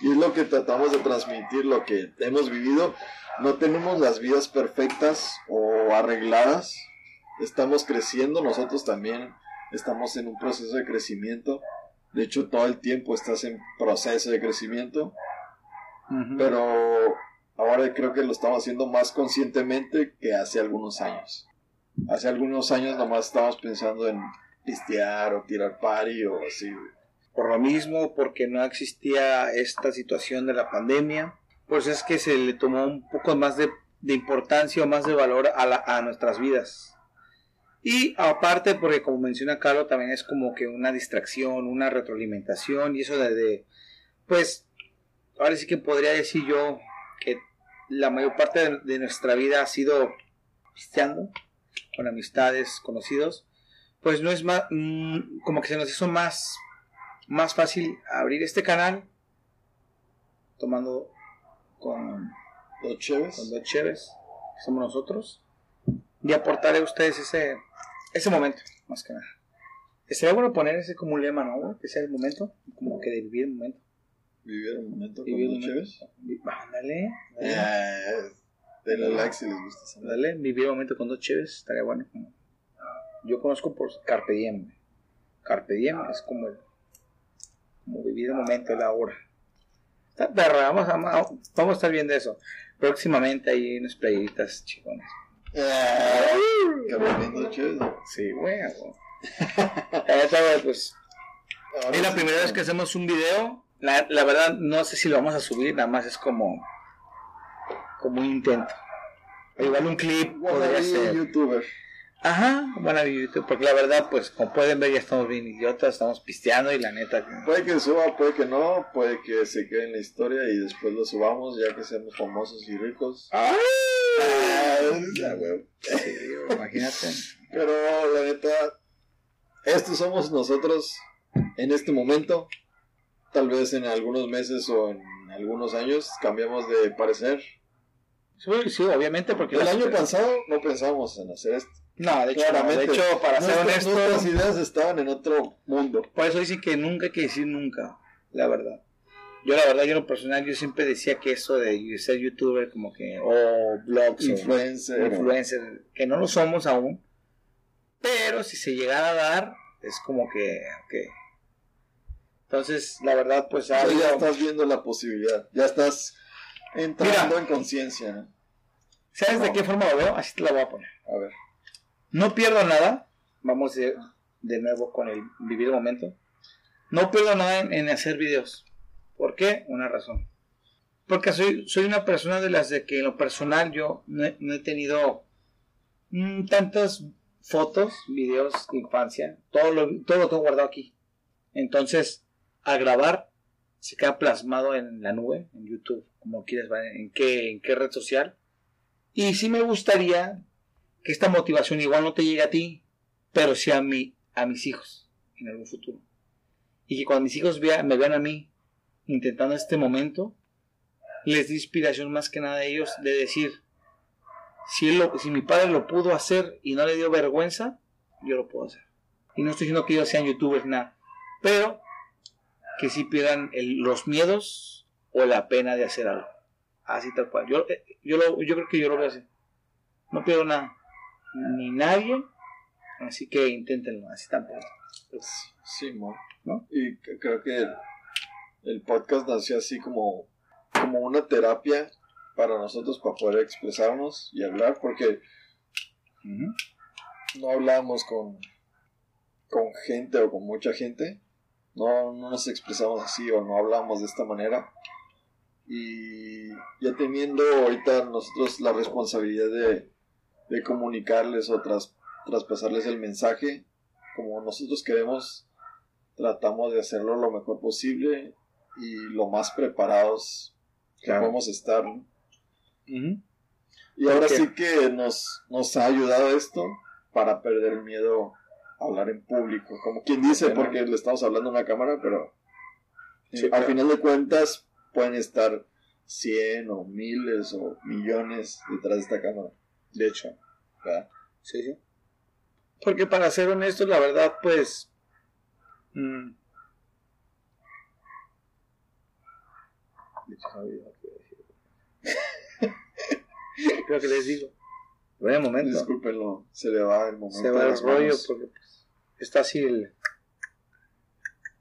Y es lo que tratamos de transmitir, lo que hemos vivido. No tenemos las vidas perfectas o arregladas, estamos creciendo, nosotros también estamos en un proceso de crecimiento. De hecho, todo el tiempo estás en proceso de crecimiento. Pero ahora creo que lo estamos haciendo más conscientemente que hace algunos años. Hace algunos años nomás estábamos pensando en pistear o tirar party o así. Por lo mismo, porque no existía esta situación de la pandemia, pues es que se le tomó un poco más de, importancia o más de valor a, nuestras vidas. Y aparte, porque como menciona Carlos, también es como que una distracción, una retroalimentación y eso de, pues, ahora sí que podría decir yo que la mayor parte de, nuestra vida ha sido pisteando, con amistades, conocidos, pues no es más, mm, como que se nos hizo más, más fácil abrir este canal tomando con dos cheves, con dos cheves, que somos nosotros, y aportarle a ustedes ese, ese momento, más que nada. Sería bueno poner ese como un lema, ¿no? Que sea el momento, como que de vivir el momento. Vivir el momento con dos cheves. Ándale. Eh, de la like si les gusta. Dale, vivir el momento con dos cheves, estaría bueno. Como yo conozco por Carpe Diem. Carpe Diem es como el, como vivir el momento, el ahora. Está perra, vamos a, vamos a estar viendo eso. Próximamente hay unas playitas chiconas. Carpe Sí, bueno. pues. es la primera vez que hacemos un video. La, la verdad, no sé si lo vamos a subir, nada más es como. como un intento. Igual un clip podría ser. youtuber. Ajá, bueno, porque la verdad, pues como pueden ver, ya estamos bien idiotas, estamos pisteando y la neta. Puede que suba, puede que no, puede que se quede en la historia y después lo subamos ya que seamos famosos y ricos. ¡Ah! imagínate. Pero la neta, estos somos nosotros en este momento. Tal vez en algunos meses o en algunos años cambiamos de parecer. Sí, obviamente, porque el año pasado no pensábamos en hacer esto. No, de hecho, de hecho para ser honesto. Nuestras ideas estaban en otro mundo. Por eso dice que nunca hay que decir nunca, la verdad. Yo, la verdad, yo en lo personal, yo siempre decía que eso de ser youtuber, como que, o blogs, influencer, o influencer, que no lo somos aún. Pero si se llegara a dar, es como que, okay. Entonces, la verdad, pues. ya estás viendo la posibilidad, ya estás entrando en conciencia. ¿Sabes de qué forma lo veo? Así te la voy a poner. A ver. No pierdo nada. Vamos de, nuevo con el vivir momento. No pierdo nada en, hacer videos. ¿Por qué? Una razón. Porque soy, soy una persona de las de que en lo personal yo no he, tenido mm, tantas fotos, videos de infancia. Todo lo, todo lo tengo guardado aquí. Entonces, al grabar, se queda plasmado en la nube, en YouTube, como quieres, en qué, en qué red social. Y sí me gustaría que esta motivación igual no te llegue a ti, pero sí a, mí, a mis hijos en algún futuro. Y que cuando mis hijos vean, me vean a mí intentando este momento, les dé inspiración más que nada a ellos de decir, si, si mi padre lo pudo hacer y no le dio vergüenza, yo lo puedo hacer. Y no estoy diciendo que ellos sean youtubers, nada, pero que sí pierdan los miedos o la pena de hacer algo. Así tal cual. Yo, eh, yo, yo creo que yo lo voy a hacer. No pierdo nada ni nadie. Así que inténtenlo, así tampoco. Sí, ¿no? Y creo que el, podcast nació así como, como una terapia para nosotros para poder expresarnos y hablar, porque no hablamos con, con gente o con mucha gente, no, no nos expresamos así o no hablamos de esta manera. Y ya teniendo ahorita nosotros la responsabilidad de, de comunicarles o traspasarles el mensaje como nosotros queremos tratamos de hacerlo lo mejor posible y lo más preparados que podemos estar y ahora sí que nos, nos ha ayudado esto para perder el miedo a hablar en público. Como quien dice porque le estamos hablando a una cámara pero al final de cuentas pueden estar cien o miles o millones detrás de esta cámara de hecho, Sí, sí. Porque para ser honestos, la verdad, pues... Mmm, Creo que les digo. Buen momento. Discúlpenlo, se le va el momento. Se va el rollo manos. porque pues, está así el.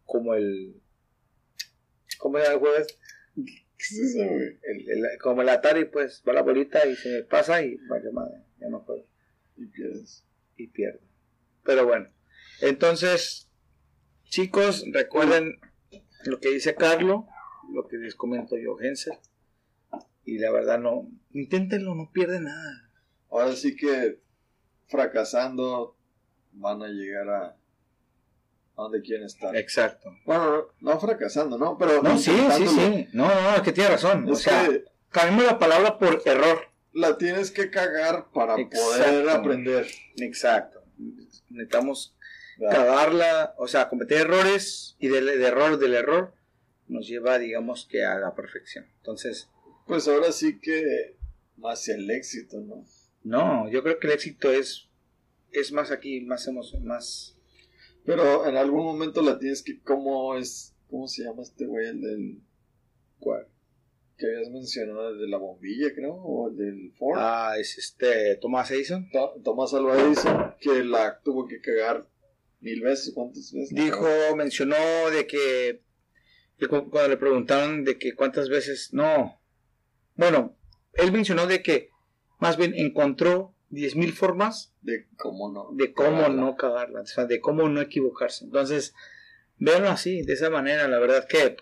Como el. ¿Cómo era el jueves? ¿Qué es eso, güey? El, el- como el Atari, pues va la bolita y se me pasa y vaya madre, ya no juego. Y pierdes. y pierdo. Pero bueno, entonces, chicos, recuerden lo que dice Carlo, lo que les comento yo, Genser. Y la verdad, no, inténtenlo, no pierden nada. Ahora sí que fracasando van a llegar a, a donde quieren estar. Exacto. Bueno, no, fracasando, ¿no? Pero No, sí, sí, sí. No, no, es que tiene razón. O sea, que cambiemos la palabra por error. la tienes que cagar para poder aprender. Exacto. Necesitamos ¿verdad? cagarla, o sea, cometer errores y del, de error del error nos lleva, digamos, que a la perfección. Entonces, Pues ahora sí que hacia el éxito, ¿no? No, yo creo que el éxito es, es más aquí, más emoción, más... Pero en algún momento la tienes que, ¿cómo es? ¿Cómo se llama este güey? El del... ¿Cuál? que habías mencionado, el de la bombilla, creo, o el del Ford. Ah, es este Thomas Edison. To- Tomás Alva Edison, que la tuvo que cagar mil veces, ¿cuántas veces? Dijo, mencionó de que, que cu- cuando le preguntaron de que cuántas veces, no, bueno, él mencionó de que más bien encontró 10.000 formas De cómo no. de cómo cagarla. no cagarla, o sea, de cómo no equivocarse. Entonces, véanlo así, de esa manera, la verdad que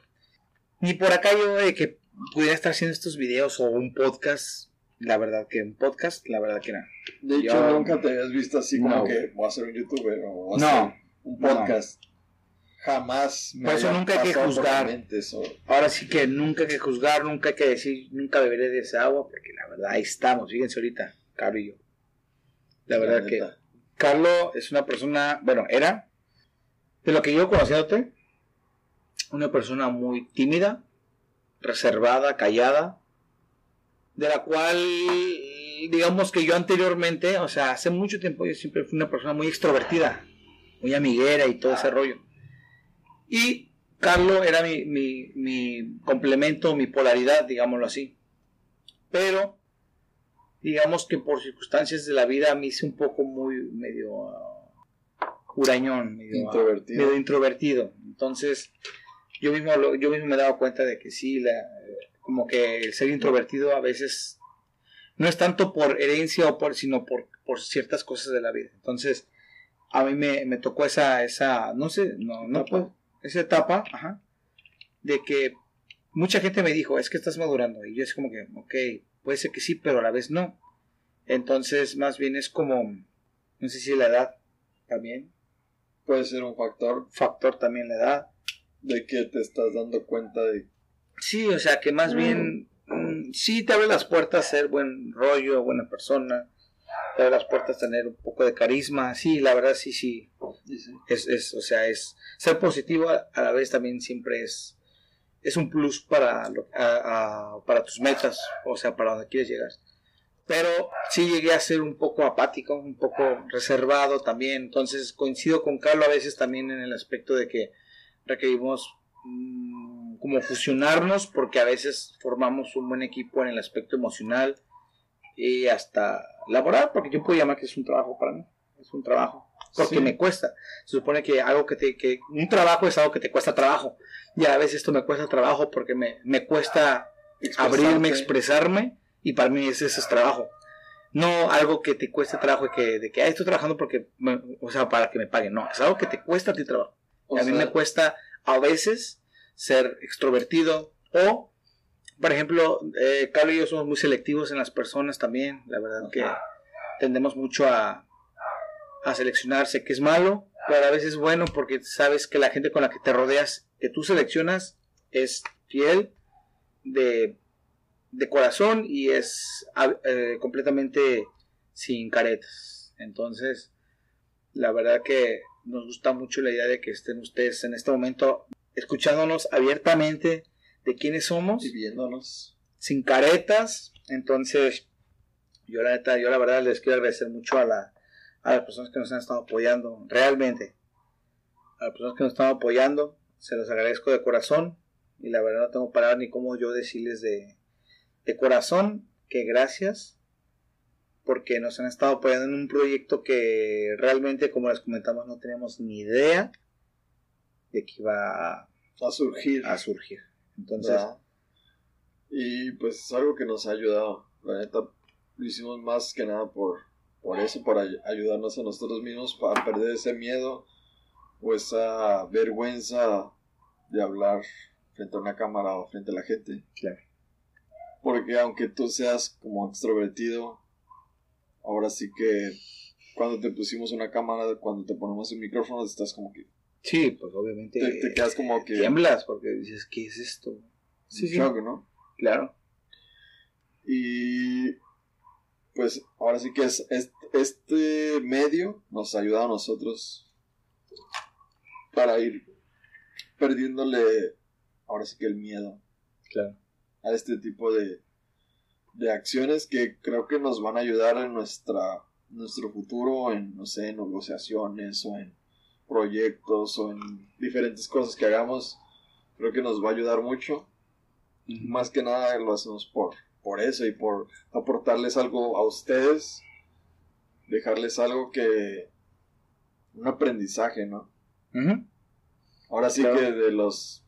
ni por acá yo de que pudiera estar haciendo estos videos o un podcast, la verdad que un podcast, la verdad que no. De hecho, Yo- nunca te habías visto así como No. que voy a ser un youtuber o voy a No, hacer un podcast. Jamás me Por eso nunca hay que juzgar. eso. Ahora sí que nunca hay que juzgar, nunca hay que decir, nunca beberé de esa agua, porque la verdad ahí estamos, fíjense ahorita, y yo. La verdad que. Carlos es una persona, bueno, era, de lo que yo conociéndote, una persona muy tímida, reservada, callada, de la cual, digamos que yo anteriormente, o sea, hace mucho tiempo yo siempre fui una persona muy extrovertida, muy amiguera y todo ese rollo. Y Carlos era mi, mi, mi complemento, mi polaridad, digámoslo así. Pero, digamos que por circunstancias de la vida me hice un poco muy medio hurañón, medio, ah, Introvertido. medio introvertido. Entonces, yo mismo, lo- yo mismo me daba cuenta de que sí, la, como que el ser introvertido a veces no es tanto por herencia o por, sino por, por ciertas cosas de la vida. Entonces, a mí me, me tocó esa, esa, no sé, no, no Etapa. puedo- esa etapa, ajá, de que mucha gente me dijo, es que estás madurando. Y yo es como que, ok, puede ser que sí, pero a la vez no. Entonces, más bien es como, no sé si la edad también, Puede ser un factor factor también la edad. de que te estás dando cuenta de Sí, o sea, que más Mm. bien, mm, sí te abre las puertas ser buen rollo, buena persona, te abre las puertas tener un poco de carisma, sí, la verdad sí, sí, es, es o sea, es ser positivo a, a la vez también siempre es, es un plus para, lo- para tus metas, o sea, para donde quieres llegar. Pero sí llegué a ser un poco apático, un poco reservado también, entonces coincido con Carlos a veces también en el aspecto de que requerimos mm, como fusionarnos porque a veces formamos un buen equipo en el aspecto emocional y hasta laboral, porque yo puedo llamar que es un trabajo para mí, es un trabajo, porque Sí. me cuesta. Se supone que algo que te, que un trabajo es algo que te cuesta trabajo, y a veces esto me cuesta trabajo porque me, me cuesta abrirme, expresarme, y para mí ese, ese es trabajo. No algo que te cueste trabajo de que, de que "Ay, estoy trabajando porque, me- o sea, para que me paguen. No, es algo que te cuesta a ti trabajo. O a mí me cuesta a veces ser extrovertido o, por ejemplo, eh, Carlos y yo somos muy selectivos en las personas también. La verdad que tendemos mucho a, a seleccionarse que es malo, pero a veces es bueno porque sabes que la gente con la que te rodeas, que tú seleccionas, es fiel de, de corazón y es ah, eh, completamente sin caretas. Entonces, la verdad que nos gusta mucho la idea de que estén ustedes en este momento escuchándonos abiertamente de quiénes somos, y viéndonos. sin caretas. Entonces, yo la neta, yo la verdad les quiero agradecer mucho a, la, a las personas que nos han estado apoyando, realmente. A las personas que nos están apoyando, se los agradezco de corazón. Y la verdad no tengo palabras ni cómo yo decirles de, de corazón que gracias porque nos han estado apoyando en un proyecto que realmente, como les comentamos, no teníamos ni idea de que iba a, A surgir. a surgir. Entonces, ¿verdad? Y pues es algo que nos ha ayudado. La neta, lo hicimos más que nada por, por eso, para ay- ayudarnos a nosotros mismos, para perder ese miedo o esa vergüenza de hablar frente a una cámara o frente a la gente. claro. Porque aunque tú seas como extrovertido, ahora sí que cuando te pusimos una cámara, cuando te ponemos un micrófono, estás como que Sí, pues obviamente te, te quedas como que tiemblas porque dices, ¿qué es esto? Sí, claro. Y pues ahora sí que es, es- este medio nos ayuda a nosotros para ir perdiéndole ahora sí que el miedo Claro. a este tipo de, de acciones que creo que nos van a ayudar en nuestra nuestro futuro en no sé en negociaciones o en proyectos o en diferentes cosas que hagamos. Creo que nos va a ayudar mucho. Más que nada lo hacemos por, por eso y por aportarles algo a ustedes, dejarles algo que... un aprendizaje, ¿no? Ahora sí Claro. que de los...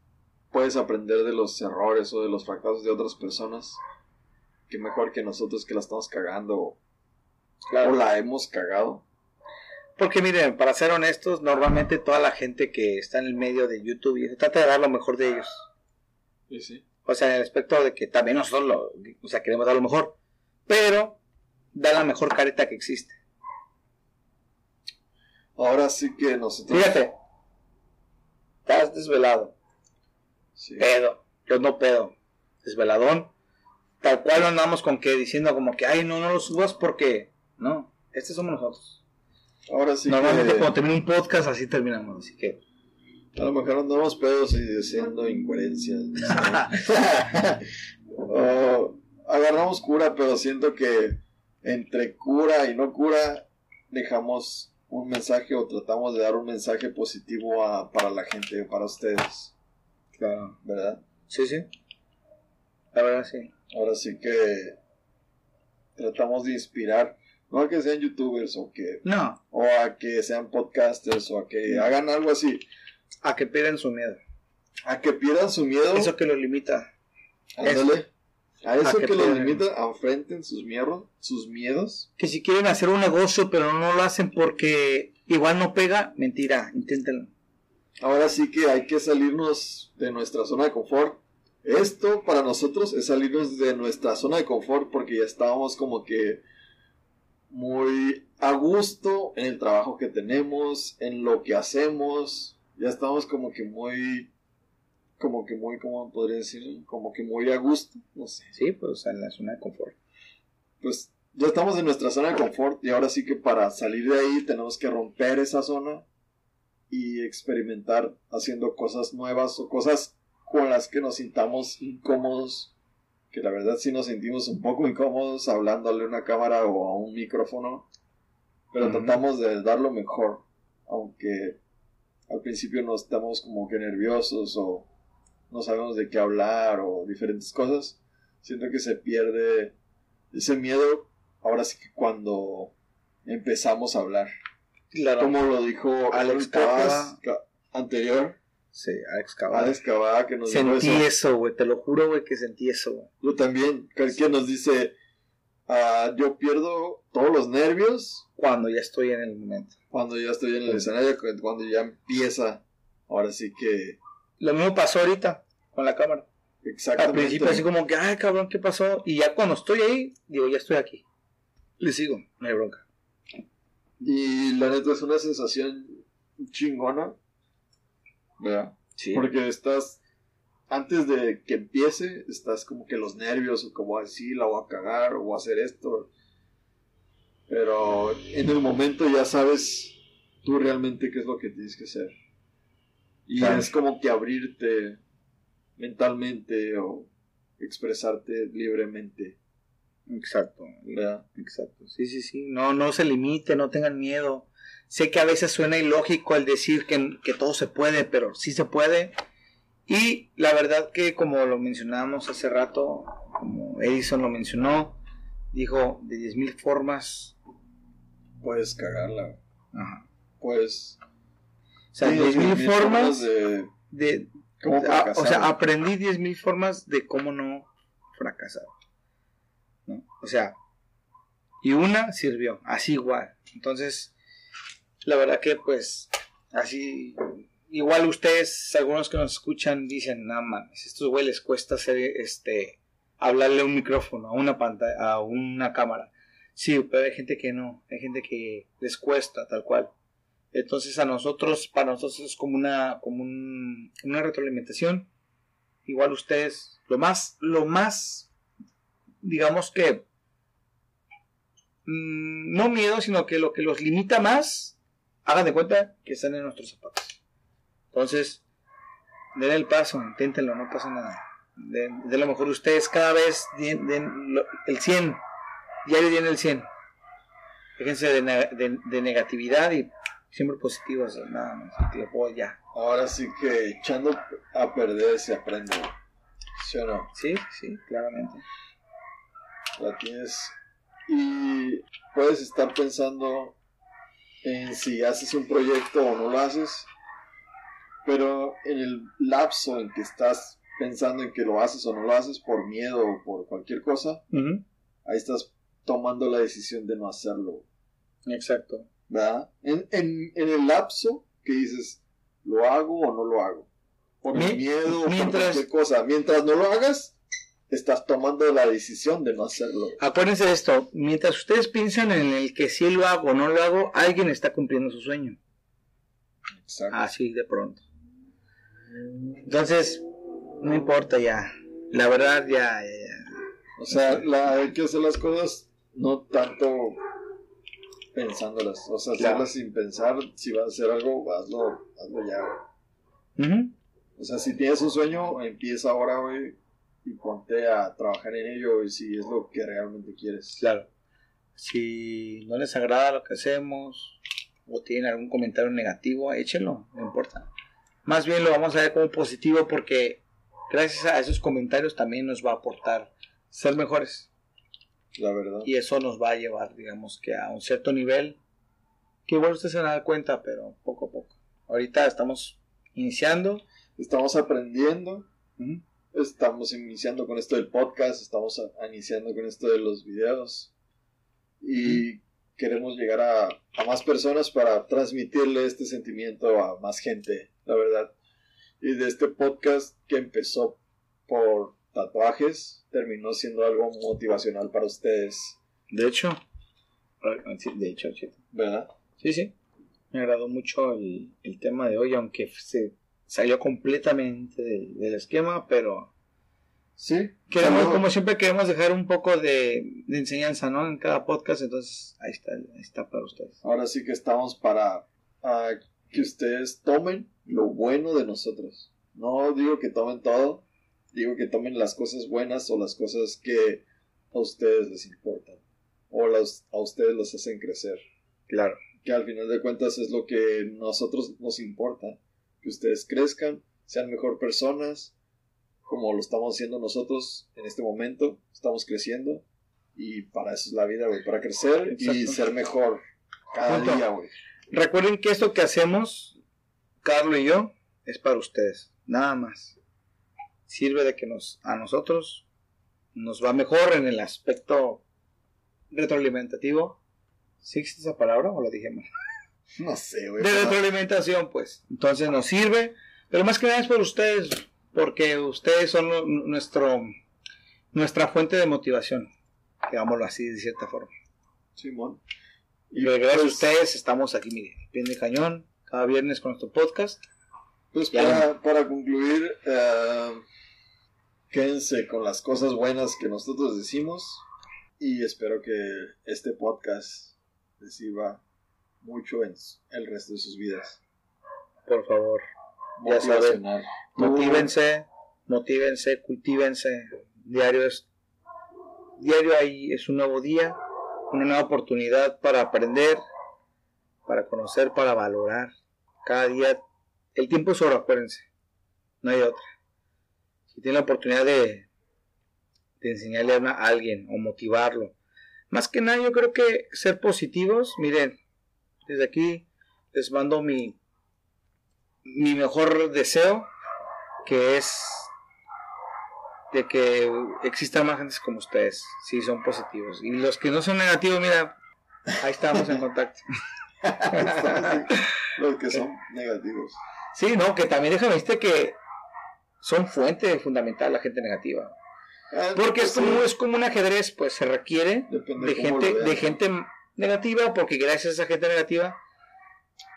puedes aprender de los errores o de los fracasos de otras personas, que mejor que nosotros que la estamos cagando o, Claro. o la hemos cagado. Porque miren, para ser honestos, normalmente toda la gente que está en el medio de YouTube y eso, trata de dar lo mejor de ellos. Sí, sí. O sea, en el aspecto de que también nosotros lo, o sea, queremos dar lo mejor. Pero da la mejor careta que existe. Ahora sí que nosotros... Fíjate. Estás desvelado. Sí. Pedo. Yo no pedo. Desveladón. Tal cual no andamos con que diciendo como que, ay, no, no lo subas porque... No, este somos nosotros. Ahora sí Normalmente que... cuando termina un podcast así terminamos. Así que... A lo mejor andamos pedos y diciendo incoherencias. o agarramos cura, pero siento que entre cura y no cura dejamos un mensaje o tratamos de dar un mensaje positivo a- para la gente, para ustedes, Claro. ¿verdad? Sí, sí. La verdad sí. Ahora sí que tratamos de inspirar, no a que sean youtubers o que No, o a que sean podcasters o a que hagan algo así, a que pierdan su miedo. a que pierdan su miedo. Eso que los limita. Ándale. A eso A que que, los limita, enfrenten sus miedos, sus miedos. Que si quieren hacer un negocio pero no lo hacen porque igual no pega, mentira, inténtenlo. Ahora sí que hay que salirnos de nuestra zona de confort. Esto para nosotros es salirnos de nuestra zona de confort porque ya estábamos como que muy a gusto en el trabajo que tenemos, en lo que hacemos. Ya estamos como que muy, como que muy, ¿cómo podría decir? Como que muy a gusto, no sé. Sí, pues en la zona de confort. pues ya estamos en nuestra zona de confort y ahora sí que para salir de ahí tenemos que romper esa zona y experimentar haciendo cosas nuevas o cosas con las que nos sintamos incómodos, que la verdad sí nos sentimos un poco incómodos hablándole a una cámara o a un micrófono, pero tratamos de dar lo mejor, aunque al principio no estamos como que nerviosos o no sabemos de qué hablar o diferentes cosas, siento que se pierde ese miedo ahora sí que cuando empezamos a hablar. Claro. Como lo dijo Alex Cabas anterior, Sí, Alex Cabal. Alex Cabada que nos Sentí eso. eso, güey, te lo juro, güey, que sentí eso, güey. Yo también, que que nos dice, ah, yo pierdo todos los nervios Cuando ya estoy en el momento. cuando ya estoy en el escenario, cu- cuando ya empieza. Ahora sí que Lo mismo pasó ahorita con la cámara. Al exactamente. principio así como que, ay, cabrón, ¿qué pasó? Y ya cuando estoy ahí, digo, ya estoy aquí. Le sigo, no hay bronca. Y la neta es una sensación chingona. ¿Verdad? Sí. Porque estás, antes de que empiece, estás como que los nervios, o como así, la voy a cagar, o voy a hacer esto. Pero en el momento ya sabes tú realmente qué es lo que tienes que hacer. Y Claro. es como que abrirte mentalmente o expresarte libremente. Exacto. ¿verdad? Exacto. Sí, sí, sí. No, no se limite, no tengan miedo. Sé que a veces suena ilógico al decir que, que todo se puede, pero sí se puede. Y la verdad que como lo mencionamos hace rato, como Edison lo mencionó, dijo de 10.000 formas. Puedes cagarla. Ajá. Pues. O sea, 10.000 formas de. de Ah, o sea, aprendí 10.000 formas de cómo no fracasar. ¿no? O sea, y una sirvió, así igual. Entonces, la verdad que pues, así, igual ustedes, algunos que nos escuchan, dicen, no mames, estos güey les cuesta hacer, este, hablarle a un micrófono, a una pantalla, a una cámara. Sí, pero hay gente que no, hay gente que les cuesta, tal cual. Entonces a nosotros, para nosotros es como una, como un- una retroalimentación. Igual ustedes, lo más, lo más, digamos que, mm, no miedo, sino que lo que los limita más, hagan de cuenta que están en nuestros zapatos. Entonces, den el paso, inténtenlo, no pasa nada. De, de lo mejor ustedes cada vez den, den lo- el 100, diario den el 100. Déjense de, de- de negatividad y siempre positivos, nada más. que lo puedo ya. Ahora sí que echando a perder se aprende. ¿Sí o no? Sí, sí, claramente. La tienes. Y puedes estar pensando en si haces un proyecto o no lo haces. Pero en el lapso en que estás pensando en que lo haces o no lo haces por miedo o por cualquier cosa, ahí estás tomando la decisión de no hacerlo. Exacto. ¿Verdad? En, en, en el lapso que dices, ¿lo hago o no lo hago? Por Mi- miedo o por cualquier cosa. Mientras no lo hagas, estás tomando la decisión de no hacerlo. Acuérdense de esto, mientras ustedes piensan en el que sí lo hago o no lo hago, alguien está cumpliendo su sueño. Exacto. Así de pronto. Entonces, no importa ya. La verdad ya... ya- O sea, la, hay que hacer las cosas no tanto pensándolas. O sea, Claro. hacerlas sin pensar. Si vas a hacer algo, hazlo, hazlo ya, güey. O sea, si tienes un sueño, empieza ahora, güey. Y ponte a trabajar en ello. Y si es lo que realmente quieres. Claro. Si no les agrada lo que hacemos o tienen algún comentario negativo, échenlo, no importa. Más bien lo vamos a ver como positivo porque gracias a esos comentarios también nos va a aportar ser mejores. La verdad. y eso nos va a llevar, digamos que a un cierto nivel que igual ustedes se van a dar cuenta, pero poco a poco. Ahorita estamos iniciando. Estamos aprendiendo. Estamos iniciando con esto del podcast. Estamos iniciando con esto de los videos. Y queremos llegar a, a más personas para transmitirle este sentimiento a más gente, la verdad. Y de este podcast que empezó por tatuajes, terminó siendo algo motivacional para ustedes, De hecho, de hecho. ¿verdad? Sí, sí. Me agradó mucho el, el tema de hoy, aunque se salió completamente del, del esquema, pero Sí. queremos, como siempre, queremos dejar un poco de, de enseñanza, ¿no? En cada podcast, entonces ahí está, ahí está para ustedes. Ahora sí que estamos para ah, que ustedes tomen lo bueno de nosotros. No digo que tomen todo, digo que tomen las cosas buenas o las cosas que a ustedes les importan o las, a ustedes los hacen crecer. Claro. Que al final de cuentas es lo que a nosotros nos importa. Que ustedes crezcan, sean mejor personas, como lo estamos haciendo nosotros en este momento. Estamos creciendo y para eso es la vida, güey, para crecer y ser mejor cada Punto. día, güey. Recuerden que esto que hacemos, Carlos y yo, es para ustedes, nada más. Sirve de que nos, a nosotros nos va mejor en el aspecto retroalimentativo. ¿Sí existe esa palabra o la dije mal? No sé, güey. De pero- retroalimentación, pues. Entonces nos sirve, pero más que nada es por ustedes, porque ustedes son nu- nuestro, nuestra fuente de motivación, digámoslo así de cierta forma. Simón. Y gracias a ustedes estamos aquí, miren, bien de cañón, cada viernes con nuestro podcast. Pues para, para concluir, eh, quédense con las cosas buenas que nosotros decimos y espero que este podcast les sirva mucho en el resto de sus vidas. Por favor, Ya saben. Motívense, motívense, cultívense. Diario es, diario ahí es un nuevo día, una nueva oportunidad para aprender, para conocer, para valorar. Cada día, el tiempo es oro, acuérdense, no hay otra. Si tienen la oportunidad de, de enseñarle a, alguien o motivarlo más que nada yo creo que ser positivos, miren, desde aquí les mando mi, mi mejor deseo, que es de que existan más gente como ustedes, si son positivos. Y los que no son negativos, mira, ahí estamos en contacto. los que son negativos. Sí, no, que también déjame decirte que son fuente fundamental la gente negativa. Ah, porque es pues como, es como un ajedrez, pues se requiere de gente, de gente negativa, porque gracias a esa gente negativa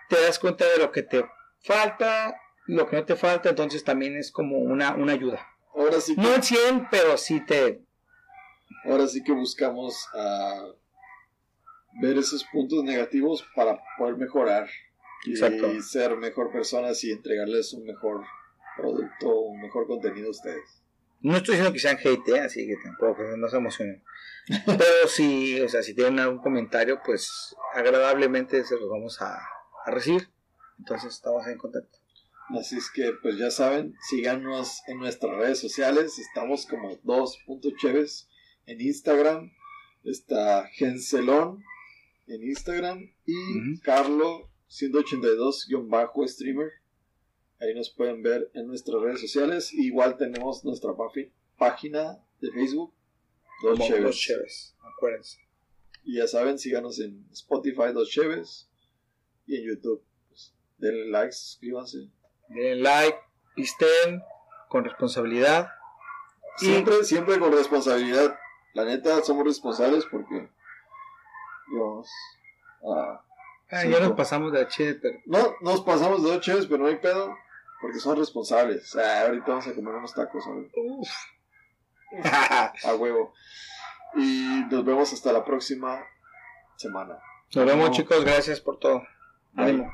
te das cuenta de lo que te falta, lo que no te falta, entonces también es como una, una ayuda. Ahora sí No en 100, pero sí te... Ahora sí que buscamos a ver esos puntos negativos para poder mejorar y ser mejor personas y entregarles un mejor producto, un mejor contenido a ustedes. No estoy diciendo que sean hate, ¿eh? así que tampoco no se emocionen. Pero si, o sea, si tienen algún comentario, pues agradablemente se los vamos a, a recibir. Entonces estamos en contacto. Así es que, pues ya saben, síganos en nuestras redes sociales. Estamos como dos cheves en Instagram. Está Gencelón en Instagram y Carlo 182-streamer. Ahí nos pueden ver en nuestras redes sociales. Igual tenemos nuestra página de Facebook. Dos Cheves. acuérdense. Y ya saben, síganos en Spotify, Dos Cheves. Y en YouTube. Pues, denle like, suscríbanse. Denle like, pisten con responsabilidad. Siempre, siempre con responsabilidad. La neta, somos responsables porque. Dios. Ah, ya nos pasamos de H, pero. No, nos pasamos de H, pero no hay pedo. Porque son responsables. O sea, ahorita vamos a comer unos tacos. a huevo. Y nos vemos hasta la próxima semana. Nos vemos, chicos. Gracias por todo. Ánimo.